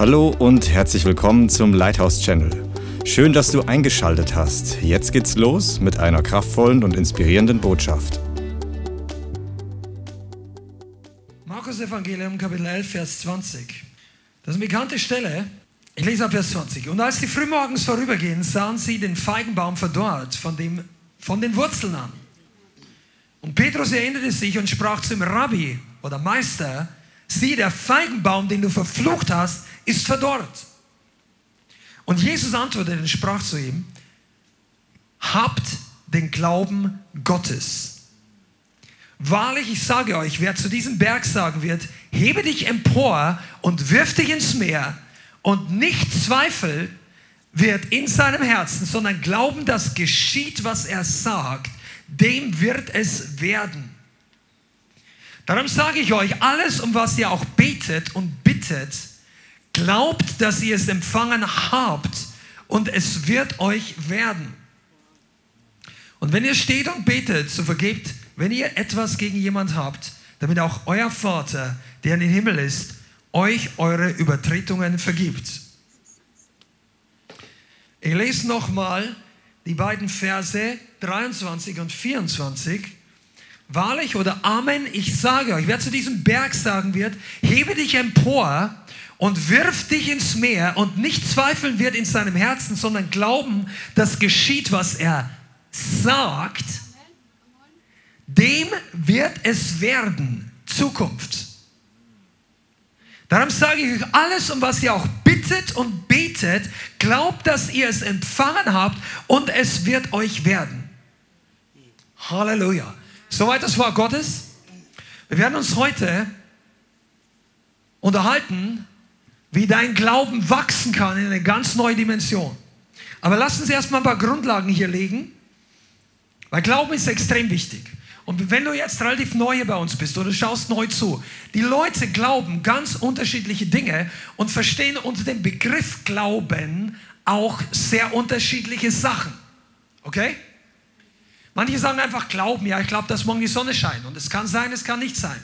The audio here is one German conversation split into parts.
Hallo und herzlich willkommen zum Lighthouse Channel. Schön, dass du eingeschaltet hast. Jetzt geht's los mit einer kraftvollen und inspirierenden Botschaft. Markus Evangelium Kapitel 11, Vers 20. Das ist eine bekannte Stelle. Ich lese ab Vers 20. Und als die frühmorgens vorübergehen, sahen sie den Feigenbaum verdorrt von, dem, von den Wurzeln an. Und Petrus erinnerte sich und sprach zum Rabbi oder Meister, sieh, der Feigenbaum, den du verflucht hast, ist verdorrt. Und Jesus antwortete und sprach zu ihm, habt den Glauben Gottes. Wahrlich, ich sage euch, wer zu diesem Berg sagen wird, hebe dich empor und wirf dich ins Meer und nicht zweifelt, wird in seinem Herzen, sondern glauben, dass geschieht, was er sagt, dem wird es werden. Darum sage ich euch, alles, um was ihr auch betet und bittet, glaubt, dass ihr es empfangen habt und es wird euch werden. Und wenn ihr steht und betet, so vergebt, wenn ihr etwas gegen jemand habt, damit auch euer Vater, der in den Himmel ist, euch eure Übertretungen vergibt. Ich lese nochmal die beiden Verse 23 und 24. Wahrlich oder Amen, ich sage euch, wer zu diesem Berg sagen wird, hebe dich empor und wirf dich ins Meer und nicht zweifeln wird in seinem Herzen, sondern glauben, dass geschieht, was er sagt, dem wird es werden. Zukunft. Darum sage ich euch, alles, um was ihr auch bittet und betet, glaubt, dass ihr es empfangen habt und es wird euch werden. Halleluja. Soweit das Wort Gottes. Wir werden uns heute unterhalten, wie dein Glauben wachsen kann in eine ganz neue Dimension. Aber lass uns erstmal ein paar Grundlagen hier legen, weil Glauben ist extrem wichtig. Und wenn du jetzt relativ neu hier bei uns bist oder schaust neu zu, die Leute glauben ganz unterschiedliche Dinge und verstehen unter dem Begriff Glauben auch sehr unterschiedliche Sachen. Okay? Manche sagen einfach Glauben, ja, ich glaube, dass morgen die Sonne scheint. Und es kann sein, es kann nicht sein.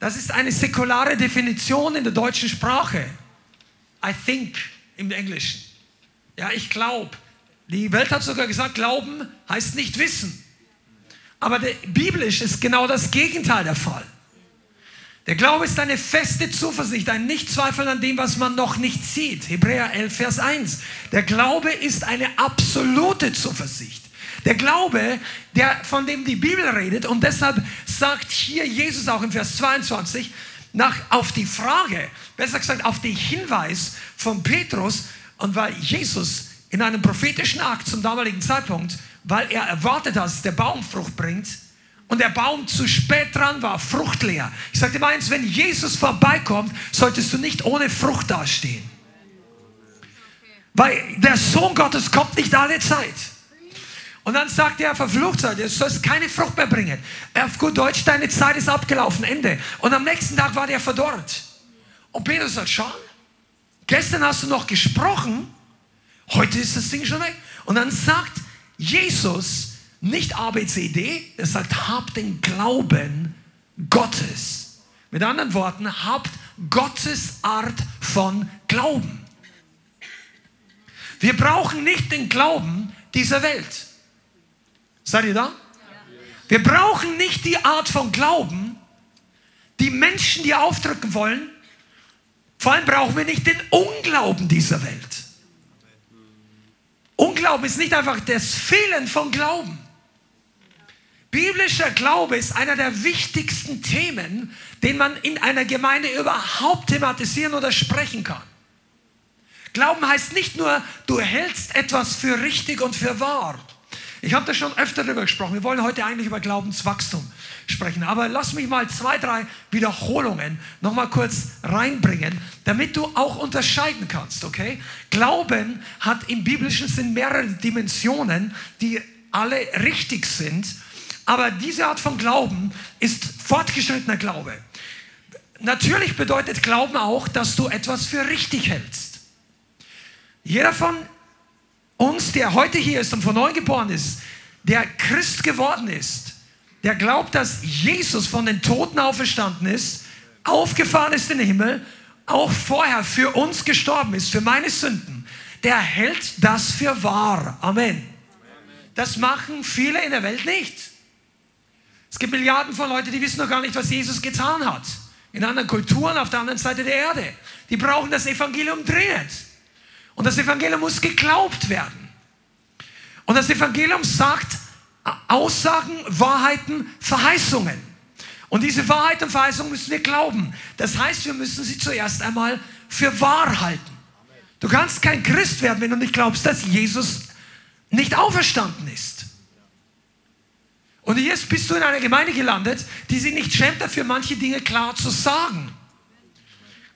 Das ist eine säkulare Definition in der deutschen Sprache. I think im Englischen. Ja, ich glaube. Die Welt hat sogar gesagt, Glauben heißt nicht wissen. Aber biblisch ist genau das Gegenteil der Fall. Der Glaube ist eine feste Zuversicht, ein Nichtzweifeln an dem, was man noch nicht sieht. Hebräer 11, Vers 1. Der Glaube ist eine absolute Zuversicht. Der Glaube, der, von dem die Bibel redet, und deshalb sagt hier Jesus auch in Vers 22, nach, auf die Frage, besser gesagt auf den Hinweis von Petrus, und weil Jesus in einem prophetischen Akt zum damaligen Zeitpunkt weil er erwartet hat, dass der Baum Frucht bringt und der Baum zu spät dran war, fruchtleer. Ich sagte mal eins, wenn Jesus vorbeikommt, solltest du nicht ohne Frucht dastehen. Weil der Sohn Gottes kommt nicht alle Zeit. Und dann sagt er, verflucht sei, du sollst keine Frucht mehr bringen. Auf gut Deutsch, deine Zeit ist abgelaufen, Ende. Und am nächsten Tag war der verdorrt. Und Peter sagt, schau, gestern hast du noch gesprochen, heute ist das Ding schon weg. Und dann sagt Jesus nicht ABCD, er sagt, habt den Glauben Gottes. Mit anderen Worten, habt Gottes Art von Glauben. Wir brauchen nicht den Glauben dieser Welt. Seid ihr da? Wir brauchen nicht die Art von Glauben, die Menschen dir aufdrücken wollen. Vor allem brauchen wir nicht den Unglauben dieser Welt. Unglauben ist nicht einfach das Fehlen von Glauben. Biblischer Glaube ist einer der wichtigsten Themen, den man in einer Gemeinde überhaupt thematisieren oder sprechen kann. Glauben heißt nicht nur, du hältst etwas für richtig und für wahr. Ich habe da schon öfter darüber gesprochen. Wir wollen heute eigentlich über Glaubenswachstum sprechen. Aber lass mich mal zwei, drei Wiederholungen noch mal kurz reinbringen, damit du auch unterscheiden kannst, okay? Glauben hat im biblischen Sinn mehrere Dimensionen, die alle richtig sind. Aber diese Art von Glauben ist fortgeschrittener Glaube. Natürlich bedeutet Glauben auch, dass du etwas für richtig hältst. Jeder von uns, der heute hier ist und von neu geboren ist, der Christ geworden ist, der glaubt, dass Jesus von den Toten auferstanden ist, aufgefahren ist in den Himmel, auch vorher für uns gestorben ist, für meine Sünden, der hält das für wahr. Amen. Das machen viele in der Welt nicht. Es gibt Milliarden von Leuten, die wissen noch gar nicht, was Jesus getan hat. In anderen Kulturen auf der anderen Seite der Erde. Die brauchen das Evangelium dringend. Und das Evangelium muss geglaubt werden. Und das Evangelium sagt Aussagen, Wahrheiten, Verheißungen. Und diese Wahrheit und Verheißung müssen wir glauben. Das heißt, wir müssen sie zuerst einmal für wahr halten. Du kannst kein Christ werden, wenn du nicht glaubst, dass Jesus nicht auferstanden ist. Und jetzt bist du in einer Gemeinde gelandet, die sich nicht schämt dafür, manche Dinge klar zu sagen.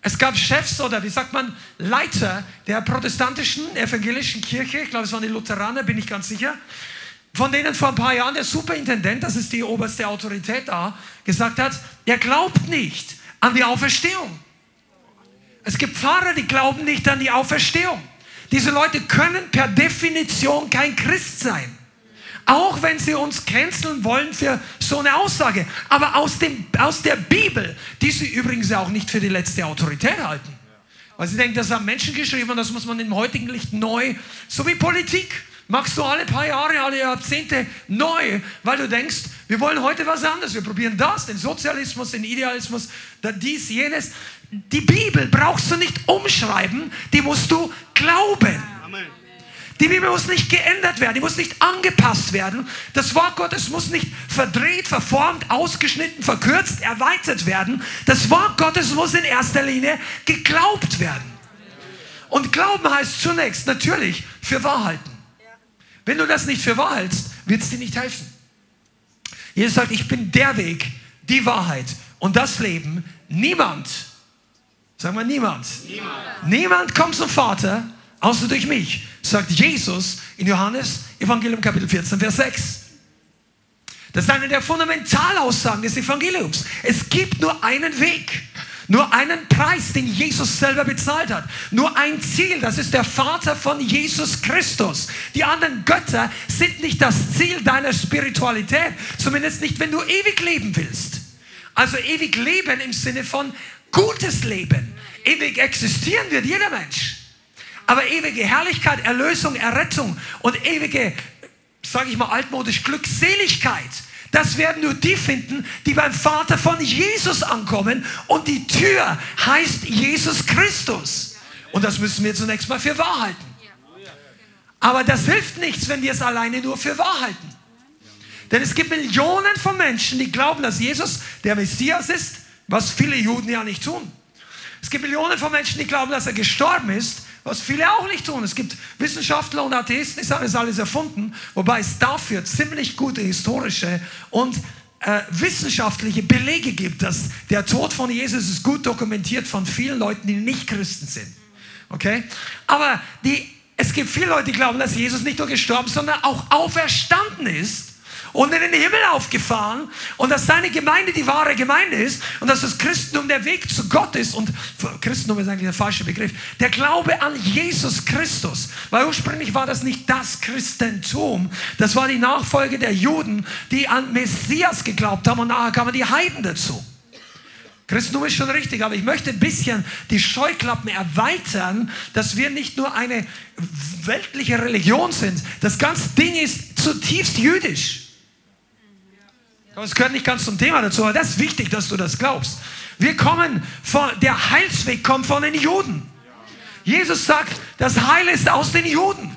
Es gab Chefs oder wie sagt man, Leiter der protestantischen evangelischen Kirche, ich glaube es waren die Lutheraner, bin ich ganz sicher, von denen vor ein paar Jahren der Superintendent, das ist die oberste Autorität da, gesagt hat, er glaubt nicht an die Auferstehung. Es gibt Pfarrer, die glauben nicht an die Auferstehung. Diese Leute können per Definition kein Christ sein. Auch wenn sie uns canceln wollen für so eine Aussage. Aber aus, dem, aus der Bibel, die sie übrigens auch nicht für die letzte Autorität halten. Weil sie denken, das haben Menschen geschrieben und das muss man im heutigen Licht neu, so wie Politik machst du alle paar Jahre, alle Jahrzehnte neu, weil du denkst, wir wollen heute was anderes. Wir probieren das, den Sozialismus, den Idealismus, dies, jenes. Die Bibel brauchst du nicht umschreiben, die musst du glauben. Die Bibel muss nicht geändert werden, die muss nicht angepasst werden. Das Wort Gottes muss nicht verdreht, verformt, ausgeschnitten, verkürzt, erweitert werden. Das Wort Gottes muss in erster Linie geglaubt werden. Und Glauben heißt zunächst natürlich für Wahrheiten. Wenn du das nicht für wahr hältst, wird es dir nicht helfen. Jesus sagt, ich bin der Weg, die Wahrheit und das Leben. Niemand, sagen wir niemand, niemand, niemand kommt zum Vater, außer durch mich, sagt Jesus in Johannes Evangelium Kapitel 14, Vers 6. Das ist eine der Fundamentalaussagen des Evangeliums. Es gibt nur einen Weg. Nur einen Preis, den Jesus selber bezahlt hat. Nur ein Ziel, das ist der Vater von Jesus Christus. Die anderen Götter sind nicht das Ziel deiner Spiritualität, zumindest nicht, wenn du ewig leben willst. Also ewig leben im Sinne von gutes Leben. Ewig existieren wird jeder Mensch. Aber ewige Herrlichkeit, Erlösung, Errettung und ewige, sage ich mal altmodisch, Glückseligkeit das werden nur die finden, die beim Vater von Jesus ankommen. Und die Tür heißt Jesus Christus. Und das müssen wir zunächst mal für wahr halten. Aber das hilft nichts, wenn wir es alleine nur für wahr halten. Denn es gibt Millionen von Menschen, die glauben, dass Jesus der Messias ist, was viele Juden ja nicht tun. Es gibt Millionen von Menschen, die glauben, dass er gestorben ist, was viele auch nicht tun. Es gibt Wissenschaftler und Atheisten, die sagen, es ist alles erfunden, wobei es dafür ziemlich gute historische und äh, wissenschaftliche Belege gibt, dass der Tod von Jesus ist gut dokumentiert von vielen Leuten, die nicht Christen sind. Okay? Aber die, es gibt viele Leute, die glauben, dass Jesus nicht nur gestorben, sondern auch auferstanden ist und in den Himmel aufgefahren und dass seine Gemeinde die wahre Gemeinde ist und dass das Christentum der Weg zu Gott ist und Christentum ist eigentlich der falsche Begriff. Der Glaube an Jesus Christus, weil ursprünglich war das nicht das Christentum, das war die Nachfolge der Juden, die an Messias geglaubt haben und nachher kamen die Heiden dazu. Christentum ist schon richtig, aber ich möchte ein bisschen die Scheuklappen erweitern, dass wir nicht nur eine weltliche Religion sind. Das ganze Ding ist zutiefst jüdisch. Das gehört nicht ganz zum Thema dazu, aber das ist wichtig, dass du das glaubst. Wir kommen von, der Heilsweg kommt von den Juden. Jesus sagt, das Heil ist aus den Juden.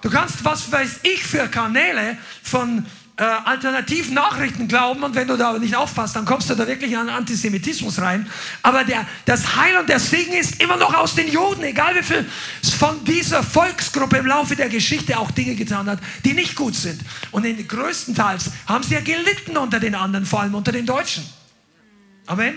Du kannst, was weiß ich, für Kanäle von äh, alternativen Nachrichten glauben und wenn du da nicht aufpasst, dann kommst du da wirklich an Antisemitismus rein. Aber der, das Heil und der Segen ist immer noch aus den Juden, egal wie viel von dieser Volksgruppe im Laufe der Geschichte auch Dinge getan hat, die nicht gut sind. Und in größtenteils haben sie ja gelitten unter den anderen, vor allem unter den Deutschen. Amen.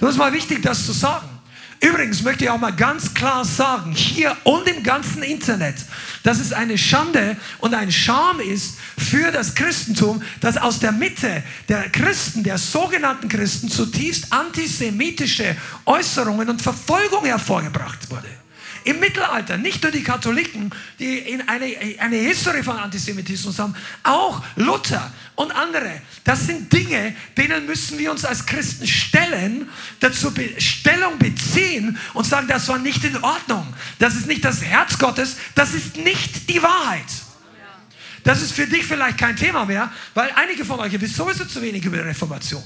Das ist mal wichtig, das zu sagen. Übrigens möchte ich auch mal ganz klar sagen, hier und im ganzen Internet, dass es eine Schande und ein Scham ist für das Christentum, dass aus der Mitte der Christen, der sogenannten Christen, zutiefst antisemitische Äußerungen und Verfolgung hervorgebracht wurde. Im Mittelalter, nicht nur die Katholiken, die in eine, eine Historie von Antisemitismus haben, auch Luther und andere. Das sind Dinge, denen müssen wir uns als Christen stellen, dazu Be Stellung beziehen und sagen, das war nicht in Ordnung. Das ist nicht das Herz Gottes, das ist nicht die Wahrheit. Das ist für dich vielleicht kein Thema mehr, weil einige von euch wissen sowieso zu wenig über die Reformation.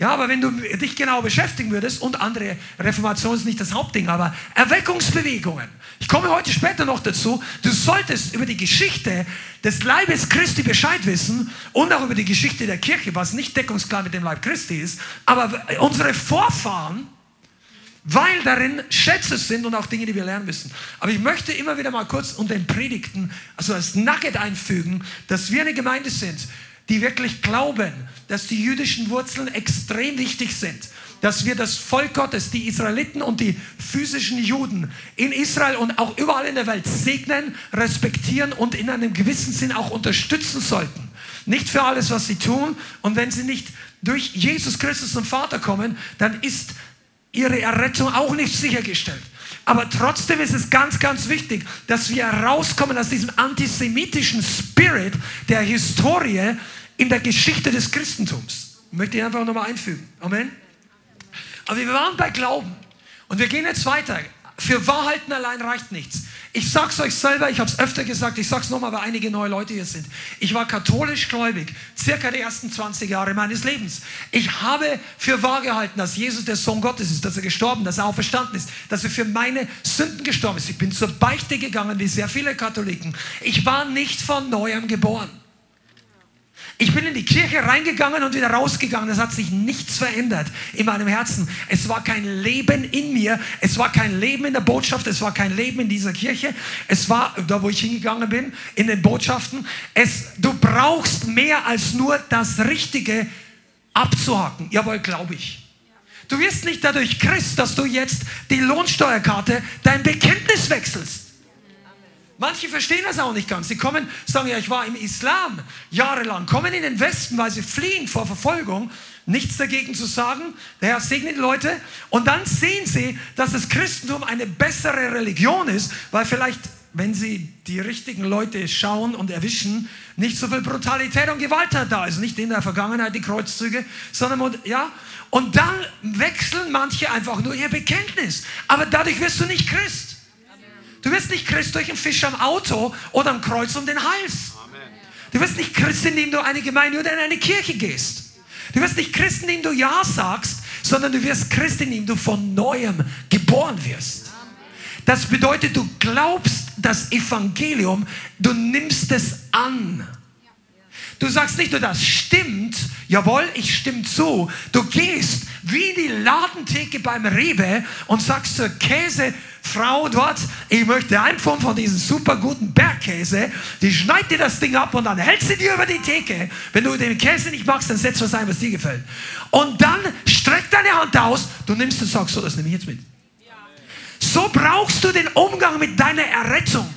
Ja, aber wenn du dich genau beschäftigen würdest, und andere, Reformation ist nicht das Hauptding, aber Erweckungsbewegungen. Ich komme heute später noch dazu. Du solltest über die Geschichte des Leibes Christi Bescheid wissen und auch über die Geschichte der Kirche, was nicht deckungsklar mit dem Leib Christi ist. Aber unsere Vorfahren, weil darin Schätze sind und auch Dinge, die wir lernen müssen. Aber ich möchte immer wieder mal kurz unter den Predigten, also als Nugget einfügen, dass wir eine Gemeinde sind, die wirklich glauben, dass die jüdischen Wurzeln extrem wichtig sind. Dass wir das Volk Gottes, die Israeliten und die physischen Juden in Israel und auch überall in der Welt segnen, respektieren und in einem gewissen Sinn auch unterstützen sollten. Nicht für alles, was sie tun. Und wenn sie nicht durch Jesus Christus zum Vater kommen, dann ist ihre Errettung auch nicht sichergestellt. Aber trotzdem ist es ganz, ganz wichtig, dass wir rauskommen aus diesem antisemitischen Spirit der Historie, in der Geschichte des Christentums. Möchte ich einfach nochmal einfügen. Amen. Aber wir waren bei Glauben. Und wir gehen jetzt weiter. Für Wahrheiten allein reicht nichts. Ich sag's euch selber, ich habe es öfter gesagt, ich sag's nochmal, weil einige neue Leute hier sind. Ich war katholisch gläubig, circa die ersten 20 Jahre meines Lebens. Ich habe für wahr gehalten, dass Jesus der Sohn Gottes ist, dass er gestorben, dass er auferstanden ist, dass er für meine Sünden gestorben ist. Ich bin zur Beichte gegangen, wie sehr viele Katholiken. Ich war nicht von neuem geboren. Ich bin in die Kirche reingegangen und wieder rausgegangen. Es hat sich nichts verändert in meinem Herzen. Es war kein Leben in mir. Es war kein Leben in der Botschaft. Es war kein Leben in dieser Kirche. Es war da, wo ich hingegangen bin, in den Botschaften. Es, du brauchst mehr als nur das Richtige abzuhaken. Jawohl, glaube ich. Du wirst nicht dadurch Christ, dass du jetzt die Lohnsteuerkarte dein Bekenntnis wechselst. Manche verstehen das auch nicht ganz. Sie kommen, sagen ja, ich war im Islam jahrelang, kommen in den Westen, weil sie fliehen vor Verfolgung, nichts dagegen zu sagen. Der Herr segnet die Leute. Und dann sehen sie, dass das Christentum eine bessere Religion ist, weil vielleicht, wenn sie die richtigen Leute schauen und erwischen, nicht so viel Brutalität und Gewalt hat da. Also nicht in der Vergangenheit die Kreuzzüge, sondern, ja. Und dann wechseln manche einfach nur ihr Bekenntnis. Aber dadurch wirst du nicht Christ. Du wirst nicht Christ durch einen Fisch am Auto oder am Kreuz um den Hals. Du wirst nicht Christ, indem du eine Gemeinde oder in eine Kirche gehst. Du wirst nicht Christ, indem du Ja sagst, sondern du wirst Christ, indem du von Neuem geboren wirst. Das bedeutet, du glaubst das Evangelium, du nimmst es an. Du sagst nicht nur, das stimmt, jawohl, ich stimme zu. Du gehst wie die Ladentheke beim Rewe und sagst zur Käsefrau dort, ich möchte ein Pfund von diesem super guten Bergkäse. Die schneidet dir das Ding ab und dann hält sie dir über die Theke. Wenn du den Käse nicht magst, dann setz was ein, was dir gefällt. Und dann streck deine Hand aus, du nimmst und sagst, so, das nehme ich jetzt mit. So brauchst du den Umgang mit deiner Errettung.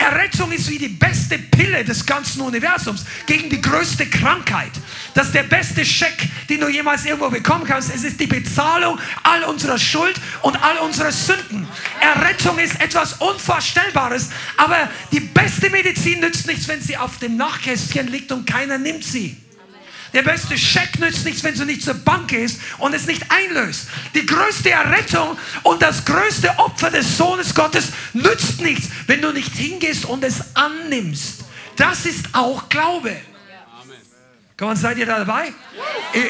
Errettung ist wie die beste Pille des ganzen Universums gegen die größte Krankheit. Das ist der beste Scheck, den du jemals irgendwo bekommen kannst. Es ist die Bezahlung all unserer Schuld und all unserer Sünden. Errettung ist etwas Unvorstellbares, aber die beste Medizin nützt nichts, wenn sie auf dem Nachkästchen liegt und keiner nimmt sie. Der beste Scheck nützt nichts, wenn du nicht zur Bank gehst und es nicht einlöst. Die größte Errettung und das größte Opfer des Sohnes Gottes nützt nichts, wenn du nicht hingehst und es annimmst. Das ist auch Glaube. Komm, seid ihr da dabei?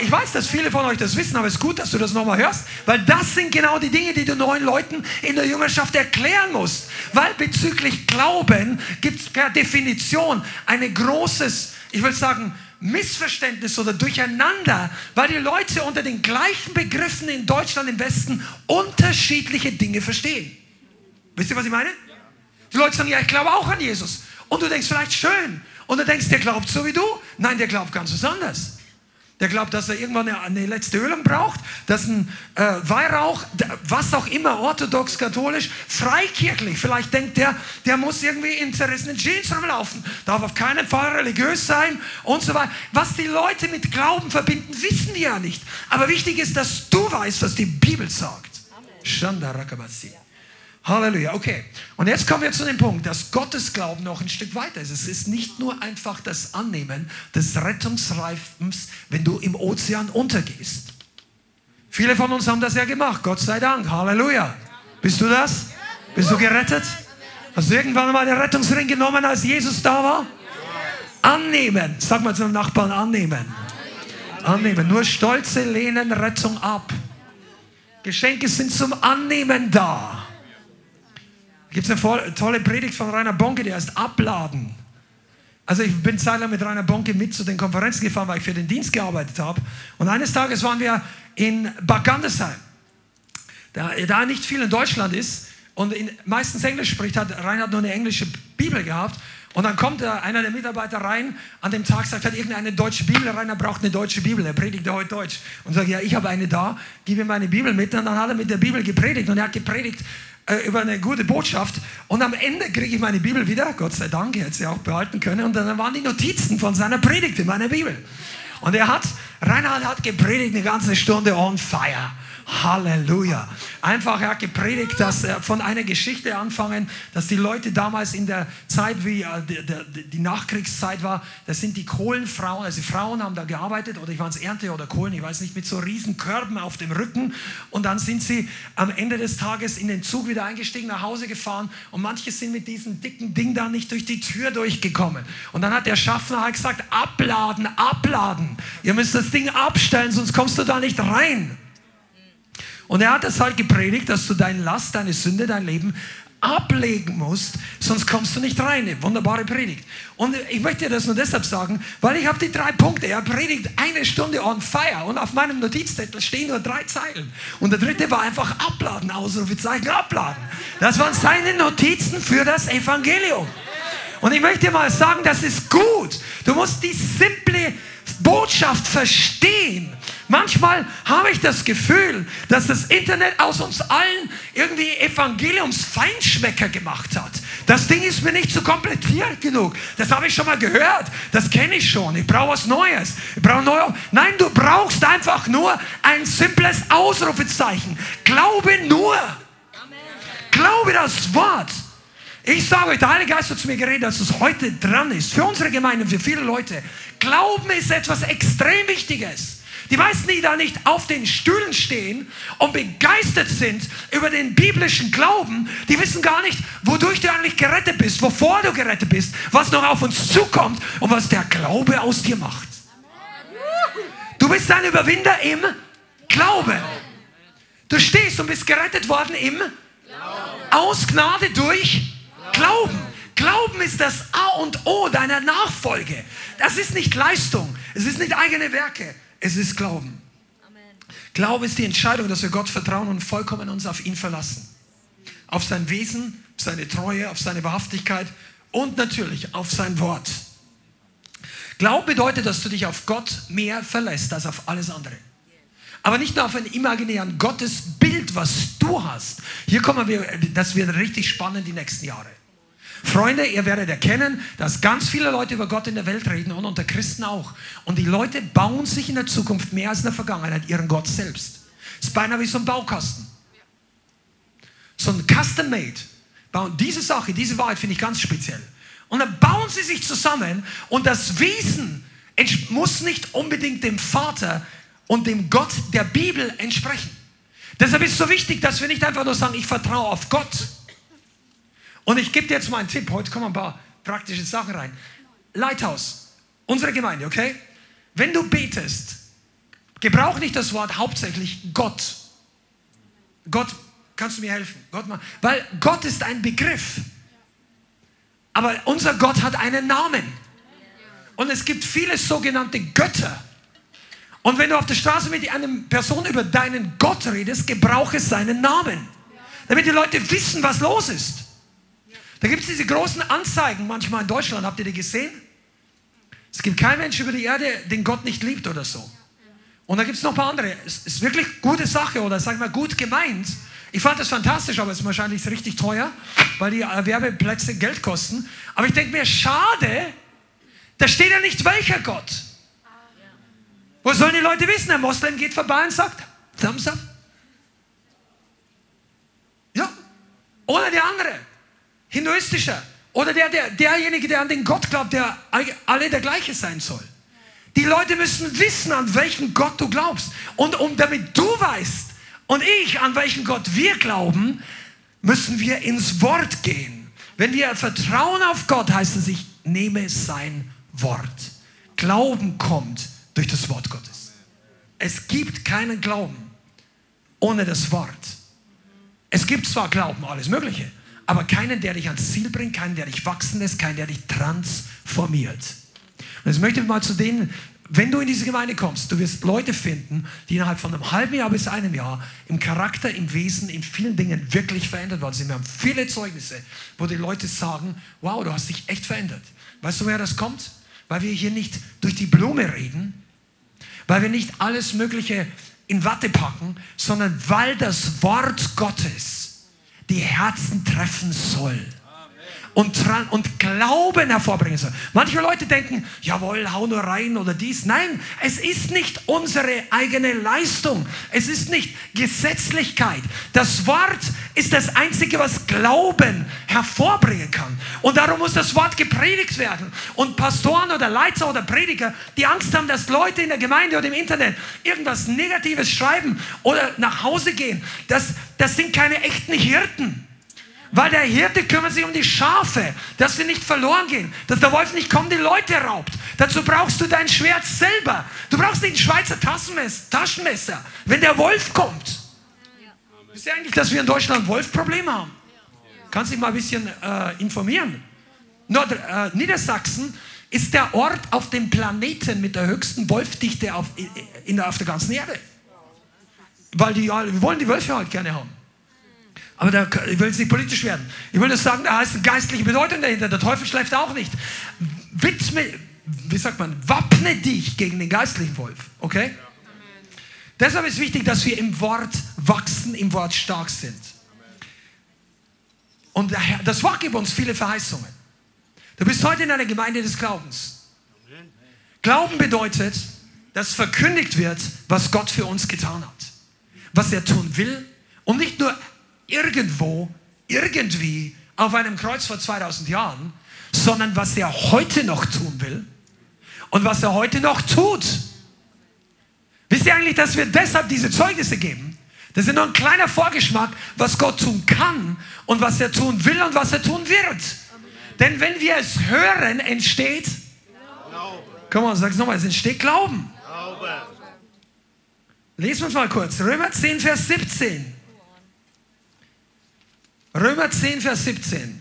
Ich weiß, dass viele von euch das wissen, aber es ist gut, dass du das nochmal hörst, weil das sind genau die Dinge, die du neuen Leuten in der Jüngerschaft erklären musst. Weil bezüglich Glauben gibt es per Definition ein großes, ich will sagen, Missverständnis oder Durcheinander, weil die Leute unter den gleichen Begriffen in Deutschland im Westen unterschiedliche Dinge verstehen. Wisst ihr, was ich meine? Die Leute sagen, ja, ich glaube auch an Jesus. Und du denkst vielleicht schön. Und du denkst, der glaubt so wie du. Nein, der glaubt ganz was anderes. Der glaubt, dass er irgendwann eine, eine letzte Ölung braucht, dass ein äh, Weihrauch, was auch immer, orthodox, katholisch, freikirchlich. Vielleicht denkt der, der muss irgendwie in zerrissenen Jeans rumlaufen, darf auf keinen Fall religiös sein und so weiter. Was die Leute mit Glauben verbinden, wissen die ja nicht. Aber wichtig ist, dass du weißt, was die Bibel sagt. Shandarakabasi. Halleluja, okay. Und jetzt kommen wir zu dem Punkt, dass Gottes Glauben noch ein Stück weiter ist. Es ist nicht nur einfach das Annehmen des Rettungsreifens, wenn du im Ozean untergehst. Viele von uns haben das ja gemacht, Gott sei Dank. Halleluja. Bist du das? Bist du gerettet? Hast du irgendwann mal den Rettungsring genommen, als Jesus da war? Annehmen. Sag mal zum Nachbarn, annehmen. Annehmen. Nur Stolze lehnen Rettung ab. Geschenke sind zum Annehmen da. Gibt es eine tolle Predigt von Rainer Bonke, die heißt Abladen. Also ich bin zeitlang mit Rainer Bonke mit zu den Konferenzen gefahren, weil ich für den Dienst gearbeitet habe. Und eines Tages waren wir in Bad Gandesheim. Da, da nicht viel in Deutschland ist und in, meistens Englisch spricht, hat Reinhard nur eine englische Bibel gehabt. Und dann kommt einer der Mitarbeiter rein, an dem Tag sagt, hat irgendeine deutsche Bibel, Rainer braucht eine deutsche Bibel, er predigt heute Deutsch. Und sagt, ja, ich habe eine da, gib ihm meine Bibel mit. Und dann hat er mit der Bibel gepredigt und er hat gepredigt über eine gute Botschaft. Und am Ende kriege ich meine Bibel wieder, Gott sei Dank, er hätte sie auch behalten können. Und dann waren die Notizen von seiner Predigt in meiner Bibel. Und er hat, Reinhard hat gepredigt eine ganze Stunde on fire. Halleluja. Einfach, er hat gepredigt, dass er von einer Geschichte anfangen, dass die Leute damals in der Zeit, wie äh, die, die Nachkriegszeit war, das sind die Kohlenfrauen, also die Frauen haben da gearbeitet, oder ich war es Ernte oder Kohlen, ich weiß nicht, mit so riesen Körben auf dem Rücken. Und dann sind sie am Ende des Tages in den Zug wieder eingestiegen, nach Hause gefahren. Und manche sind mit diesem dicken Ding da nicht durch die Tür durchgekommen. Und dann hat der Schaffner halt gesagt, abladen, abladen. Ihr müsst das Ding abstellen, sonst kommst du da nicht rein. Und er hat es halt gepredigt, dass du deine Last, deine Sünde, dein Leben ablegen musst, sonst kommst du nicht rein. Eine wunderbare Predigt. Und ich möchte dir das nur deshalb sagen, weil ich habe die drei Punkte. Er predigt eine Stunde on fire und auf meinem Notizzettel stehen nur drei Zeilen. Und der dritte war einfach abladen, Ausrufezeichen abladen. Das waren seine Notizen für das Evangelium. Und ich möchte dir mal sagen, das ist gut. Du musst die simple Botschaft verstehen. Manchmal habe ich das Gefühl, dass das Internet aus uns allen irgendwie Evangeliumsfeinschmecker gemacht hat. Das Ding ist mir nicht so kompliziert genug. Das habe ich schon mal gehört. Das kenne ich schon. Ich brauche was Neues. Ich brauche neue. Nein, du brauchst einfach nur ein simples Ausrufezeichen. Glaube nur. Glaube das Wort. Ich sage euch, der Heilige Geist hat zu mir geredet, dass es heute dran ist. Für unsere Gemeinde, für viele Leute. Glauben ist etwas extrem Wichtiges. Die meisten, die da nicht auf den Stühlen stehen und begeistert sind über den biblischen Glauben, die wissen gar nicht, wodurch du eigentlich gerettet bist, wovor du gerettet bist, was noch auf uns zukommt und was der Glaube aus dir macht. Du bist ein Überwinder im Glauben. Du stehst und bist gerettet worden im Glauben. Aus Gnade durch Glauben. Glauben ist das A und O deiner Nachfolge. Das ist nicht Leistung, es ist nicht eigene Werke, es ist Glauben. Glaube ist die Entscheidung, dass wir Gott vertrauen und vollkommen uns auf ihn verlassen. Auf sein Wesen, auf seine Treue, auf seine Wahrhaftigkeit und natürlich auf sein Wort. Glaube bedeutet, dass du dich auf Gott mehr verlässt als auf alles andere. Aber nicht nur auf ein imaginären Gottesbild, was du hast. Hier kommen wir, das wird richtig spannend die nächsten Jahre. Freunde, ihr werdet erkennen, dass ganz viele Leute über Gott in der Welt reden und unter Christen auch. Und die Leute bauen sich in der Zukunft mehr als in der Vergangenheit ihren Gott selbst. Das ist beinahe wie so ein Baukasten. So ein Custom-Made. Diese Sache, diese Wahrheit finde ich ganz speziell. Und dann bauen sie sich zusammen und das Wesen muss nicht unbedingt dem Vater und dem Gott der Bibel entsprechen. Deshalb ist es so wichtig, dass wir nicht einfach nur sagen, ich vertraue auf Gott, und ich gebe dir jetzt mal einen Tipp. Heute kommen ein paar praktische Sachen rein. Lighthouse, unsere Gemeinde, okay? Wenn du betest, gebrauch nicht das Wort hauptsächlich Gott. Gott, kannst du mir helfen? Gott weil Gott ist ein Begriff. Aber unser Gott hat einen Namen. Und es gibt viele sogenannte Götter. Und wenn du auf der Straße mit einer Person über deinen Gott redest, gebrauche seinen Namen. Damit die Leute wissen, was los ist. Da gibt es diese großen Anzeigen manchmal in Deutschland. Habt ihr die gesehen? Es gibt keinen Menschen über die Erde, den Gott nicht liebt oder so. Und da gibt es noch ein paar andere. Es ist wirklich gute Sache oder sag ich mal gut gemeint. Ich fand das fantastisch, aber es ist wahrscheinlich richtig teuer, weil die Werbeplätze Geld kosten. Aber ich denke mir, schade, da steht ja nicht welcher Gott. Wo sollen die Leute wissen? Ein Moslem geht vorbei und sagt, Thumbs up. Oder der andere, hinduistischer. Oder der, der, derjenige, der an den Gott glaubt, der alle der gleiche sein soll. Die Leute müssen wissen, an welchen Gott du glaubst. Und um, damit du weißt und ich, an welchen Gott wir glauben, müssen wir ins Wort gehen. Wenn wir vertrauen auf Gott, heißt es, ich nehme sein Wort. Glauben kommt durch das Wort Gottes. Es gibt keinen Glauben ohne das Wort. Es gibt zwar Glauben, alles Mögliche, aber keinen, der dich ans Ziel bringt, keinen, der dich wachsen lässt, keinen, der dich transformiert. Und jetzt möchte ich mal zu denen, wenn du in diese Gemeinde kommst, du wirst Leute finden, die innerhalb von einem halben Jahr bis einem Jahr im Charakter, im Wesen, in vielen Dingen wirklich verändert worden sind. Wir haben viele Zeugnisse, wo die Leute sagen, wow, du hast dich echt verändert. Weißt du, woher das kommt? Weil wir hier nicht durch die Blume reden, weil wir nicht alles Mögliche in Watte packen, sondern weil das Wort Gottes die Herzen treffen soll und, und Glauben hervorbringen soll. Manche Leute denken, jawohl, hau nur rein oder dies. Nein, es ist nicht unsere eigene Leistung. Es ist nicht Gesetzlichkeit. Das Wort ist das Einzige, was Glauben hervorbringen kann. Und darum muss das Wort gepredigt werden. Und Pastoren oder Leiter oder Prediger, die Angst haben, dass Leute in der Gemeinde oder im Internet irgendwas Negatives schreiben oder nach Hause gehen, das, das sind keine echten Hirten. Weil der Hirte kümmert sich um die Schafe, dass sie nicht verloren gehen, dass der Wolf nicht kommt, die Leute raubt. Dazu brauchst du dein Schwert selber. Du brauchst nicht ein Schweizer Taschenmesser, wenn der Wolf kommt. Wisst ihr eigentlich, dass wir in Deutschland Wolfprobleme haben? Kannst dich mal ein bisschen äh, informieren. Nord äh, Niedersachsen ist der Ort auf dem Planeten mit der höchsten Wolfdichte auf, in, auf der ganzen Erde. Weil die, wir wollen die Wölfe halt gerne haben. Aber da, ich will jetzt nicht politisch werden. Ich will nur sagen, da heißt eine geistliche Bedeutung dahinter. Der Teufel schläft auch nicht. Widme, wie sagt man, wappne dich gegen den geistlichen Wolf. Okay? Amen. Deshalb ist wichtig, dass wir im Wort wachsen, im Wort stark sind. Und das Wort gibt uns viele Verheißungen. Du bist heute in einer Gemeinde des Glaubens. Glauben bedeutet, dass verkündigt wird, was Gott für uns getan hat. Was er tun will. Und nicht nur irgendwo, irgendwie auf einem Kreuz vor 2000 Jahren, sondern was er heute noch tun will und was er heute noch tut. Wisst ihr eigentlich, dass wir deshalb diese Zeugnisse geben? Das ist nur ein kleiner Vorgeschmack, was Gott tun kann und was er tun will und was er tun wird. Denn wenn wir es hören, entsteht Glaube. Komm mal, sag's nochmal, es entsteht Glauben. Glaube. Lesen wir uns mal kurz. Römer 10, Vers 17. Römer 10, Vers 17.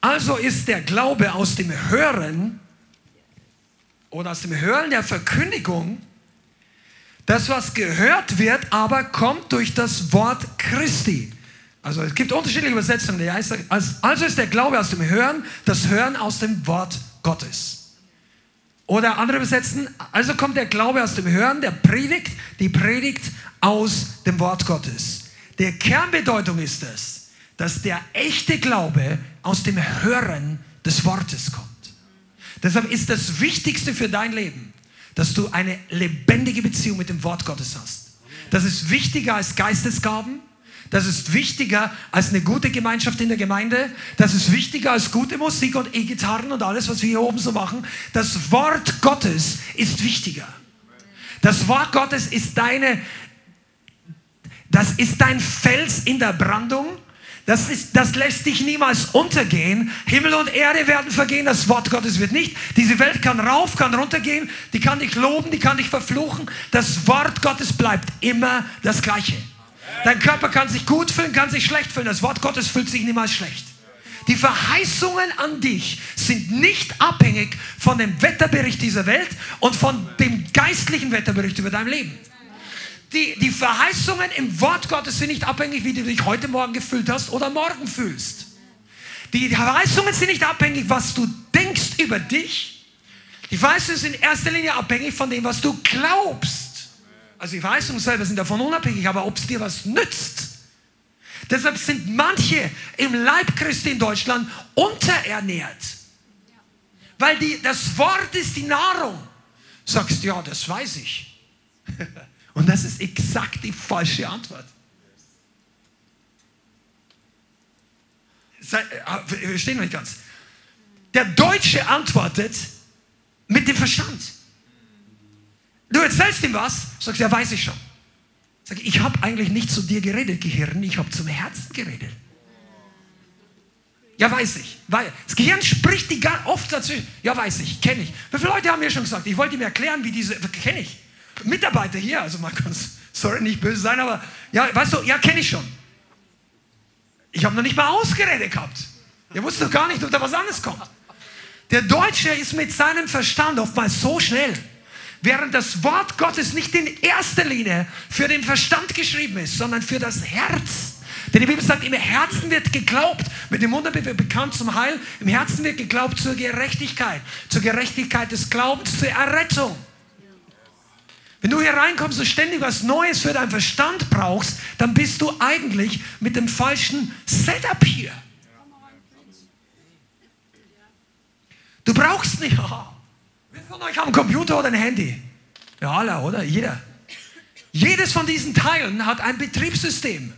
Also ist der Glaube aus dem Hören oder aus dem Hören der Verkündigung, das, was gehört wird, aber kommt durch das Wort Christi. Also es gibt unterschiedliche Übersetzungen. Also ist der Glaube aus dem Hören, das Hören aus dem Wort Gottes. Oder andere übersetzen, also kommt der Glaube aus dem Hören, der Predigt, die Predigt aus dem Wort Gottes. Der Kernbedeutung ist es, dass der echte Glaube aus dem Hören des Wortes kommt. Deshalb ist das Wichtigste für dein Leben, dass du eine lebendige Beziehung mit dem Wort Gottes hast. Das ist wichtiger als Geistesgaben, das ist wichtiger als eine gute Gemeinschaft in der Gemeinde. Das ist wichtiger als gute Musik und E-Gitarren und alles, was wir hier oben so machen. Das Wort Gottes ist wichtiger. Das Wort Gottes ist deine, das ist dein Fels in der Brandung. Das, ist, das lässt dich niemals untergehen. Himmel und Erde werden vergehen, das Wort Gottes wird nicht. Diese Welt kann rauf, kann runtergehen, die kann dich loben, die kann dich verfluchen. Das Wort Gottes bleibt immer das Gleiche. Dein Körper kann sich gut fühlen, kann sich schlecht fühlen. Das Wort Gottes fühlt sich niemals schlecht. Die Verheißungen an dich sind nicht abhängig von dem Wetterbericht dieser Welt und von dem geistlichen Wetterbericht über dein Leben. Die, die Verheißungen im Wort Gottes sind nicht abhängig, wie du dich heute Morgen gefühlt hast oder morgen fühlst. Die Verheißungen sind nicht abhängig, was du denkst über dich. Die Verheißungen sind in erster Linie abhängig von dem, was du glaubst. Also die Verheißungen selber sind davon unabhängig, aber ob es dir was nützt. Deshalb sind manche im Leib Christi in Deutschland unterernährt. Weil die, das Wort ist die Nahrung. Sagst du, ja, das weiß ich. Und das ist exakt die falsche Antwort. Äh, wir verstehen noch nicht ganz. Der Deutsche antwortet mit dem Verstand. Du erzählst ihm was, sagst, ja, weiß ich schon. Sag, ich habe eigentlich nicht zu dir geredet, Gehirn, ich habe zum Herzen geredet. Ja, weiß ich. Weil das Gehirn spricht die gar oft dazwischen. Ja, weiß ich, kenne ich. Wie viele Leute haben mir schon gesagt, ich wollte ihm erklären, wie diese, kenne ich. Mitarbeiter hier, also man kann, sorry, nicht böse sein, aber ja, weißt du, ja, kenne ich schon. Ich habe noch nicht mal ausgeredet gehabt. Ihr wusste doch gar nicht, ob da was anderes kommt. Der Deutsche ist mit seinem Verstand oftmals so schnell, während das Wort Gottes nicht in erster Linie für den Verstand geschrieben ist, sondern für das Herz. Denn die Bibel sagt, im Herzen wird geglaubt, mit dem Mund bekannt zum Heil, im Herzen wird geglaubt zur Gerechtigkeit, zur Gerechtigkeit des Glaubens, zur Errettung. Wenn du hier reinkommst und ständig was Neues für deinen Verstand brauchst, dann bist du eigentlich mit dem falschen Setup hier. Du brauchst nicht. Oh, wer von euch haben einen Computer oder ein Handy? Ja, alle, oder? Jeder. Jedes von diesen Teilen hat ein Betriebssystem.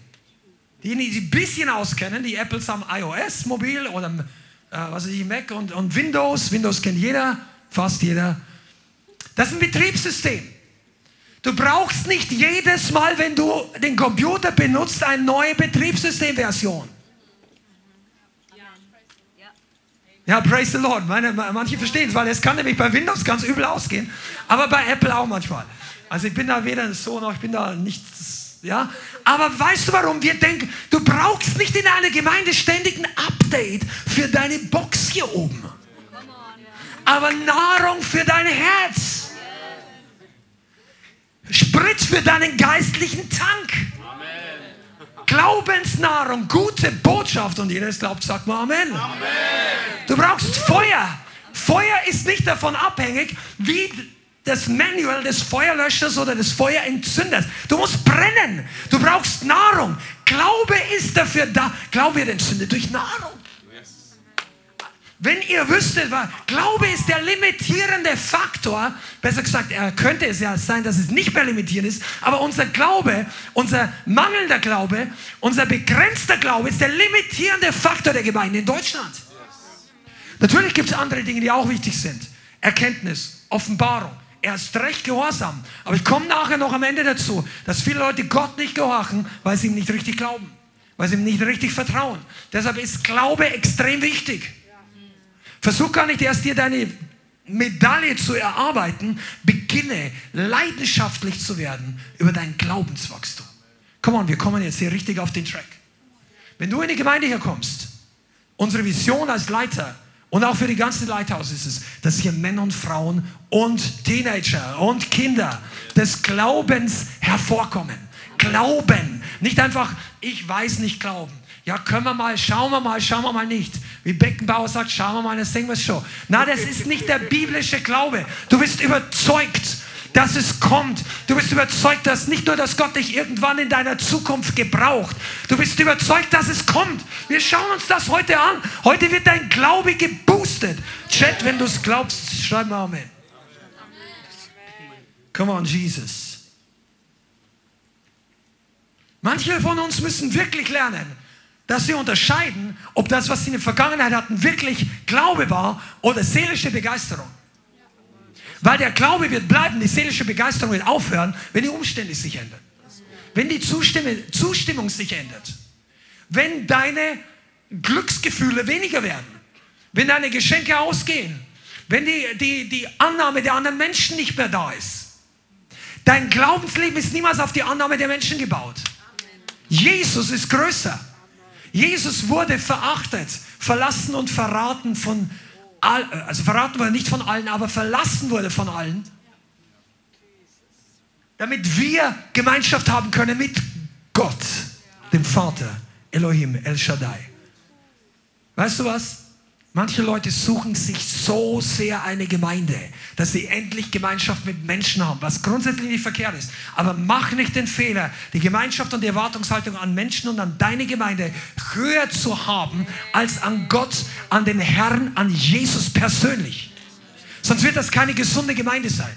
Diejenigen, die sich ein bisschen auskennen, die Apples haben iOS, mobil oder äh, was weiß ich, Mac und, und Windows. Windows kennt jeder, fast jeder. Das ist ein Betriebssystem. Du brauchst nicht jedes Mal, wenn du den Computer benutzt, eine neue Betriebssystemversion. Ja, praise the Lord. Meine, manche verstehen es, weil es kann nämlich bei Windows ganz übel ausgehen, aber bei Apple auch manchmal. Also ich bin da weder so noch, ich bin da nichts ja? Aber weißt du warum? Wir denken, du brauchst nicht in einer Gemeinde ständig ein Update für deine Box hier oben. Aber Nahrung für dein Herz. Sprit für deinen geistlichen Tank. Glaubensnahrung, gute Botschaft und jeder glaubt, sagt mal Amen. Amen. Du brauchst Feuer. Feuer ist nicht davon abhängig, wie das Manual des Feuerlöschers oder des Feuerentzünders. Du musst brennen. Du brauchst Nahrung. Glaube ist dafür da. Glaube wird entzündet durch Nahrung. Wenn ihr wüsstet, Glaube ist der limitierende Faktor. Besser gesagt, er könnte es ja sein, dass es nicht mehr limitierend ist. Aber unser Glaube, unser mangelnder Glaube, unser begrenzter Glaube ist der limitierende Faktor der Gemeinde in Deutschland. Natürlich gibt es andere Dinge, die auch wichtig sind. Erkenntnis, Offenbarung. Erst recht Gehorsam. Aber ich komme nachher noch am Ende dazu, dass viele Leute Gott nicht gehorchen, weil sie ihm nicht richtig glauben, weil sie ihm nicht richtig vertrauen. Deshalb ist Glaube extrem wichtig. Versuch gar nicht erst dir deine Medaille zu erarbeiten, beginne leidenschaftlich zu werden über dein Glaubenswachstum. Komm on, wir kommen jetzt hier richtig auf den Track. Wenn du in die Gemeinde hier kommst, unsere Vision als Leiter und auch für die ganze Leithaus ist es, dass hier Männer und Frauen und Teenager und Kinder des Glaubens hervorkommen. Glauben. Nicht einfach, ich weiß nicht glauben. Ja, können wir mal, schauen wir mal, schauen wir mal nicht. Wie Beckenbauer sagt, schauen wir mal, das singen wir schon. Na, das ist nicht der biblische Glaube. Du bist überzeugt dass es kommt. Du bist überzeugt, dass nicht nur, dass Gott dich irgendwann in deiner Zukunft gebraucht. Du bist überzeugt, dass es kommt. Wir schauen uns das heute an. Heute wird dein Glaube geboostet. Chat, wenn du es glaubst, schreib mal Amen. Come on, Jesus. Manche von uns müssen wirklich lernen, dass sie unterscheiden, ob das, was sie in der Vergangenheit hatten, wirklich Glaube war oder seelische Begeisterung. Weil der Glaube wird bleiben, die seelische Begeisterung wird aufhören, wenn die Umstände sich ändern. Wenn die Zustimmung sich ändert. Wenn deine Glücksgefühle weniger werden. Wenn deine Geschenke ausgehen. Wenn die, die, die Annahme der anderen Menschen nicht mehr da ist. Dein Glaubensleben ist niemals auf die Annahme der Menschen gebaut. Jesus ist größer. Jesus wurde verachtet, verlassen und verraten von also verraten wurde nicht von allen, aber verlassen wurde von allen, damit wir Gemeinschaft haben können mit Gott, dem Vater, Elohim, El Shaddai. Weißt du was? Manche Leute suchen sich so sehr eine Gemeinde, dass sie endlich Gemeinschaft mit Menschen haben, was grundsätzlich nicht verkehrt ist. Aber mach nicht den Fehler, die Gemeinschaft und die Erwartungshaltung an Menschen und an deine Gemeinde höher zu haben als an Gott, an den Herrn, an Jesus persönlich. Sonst wird das keine gesunde Gemeinde sein.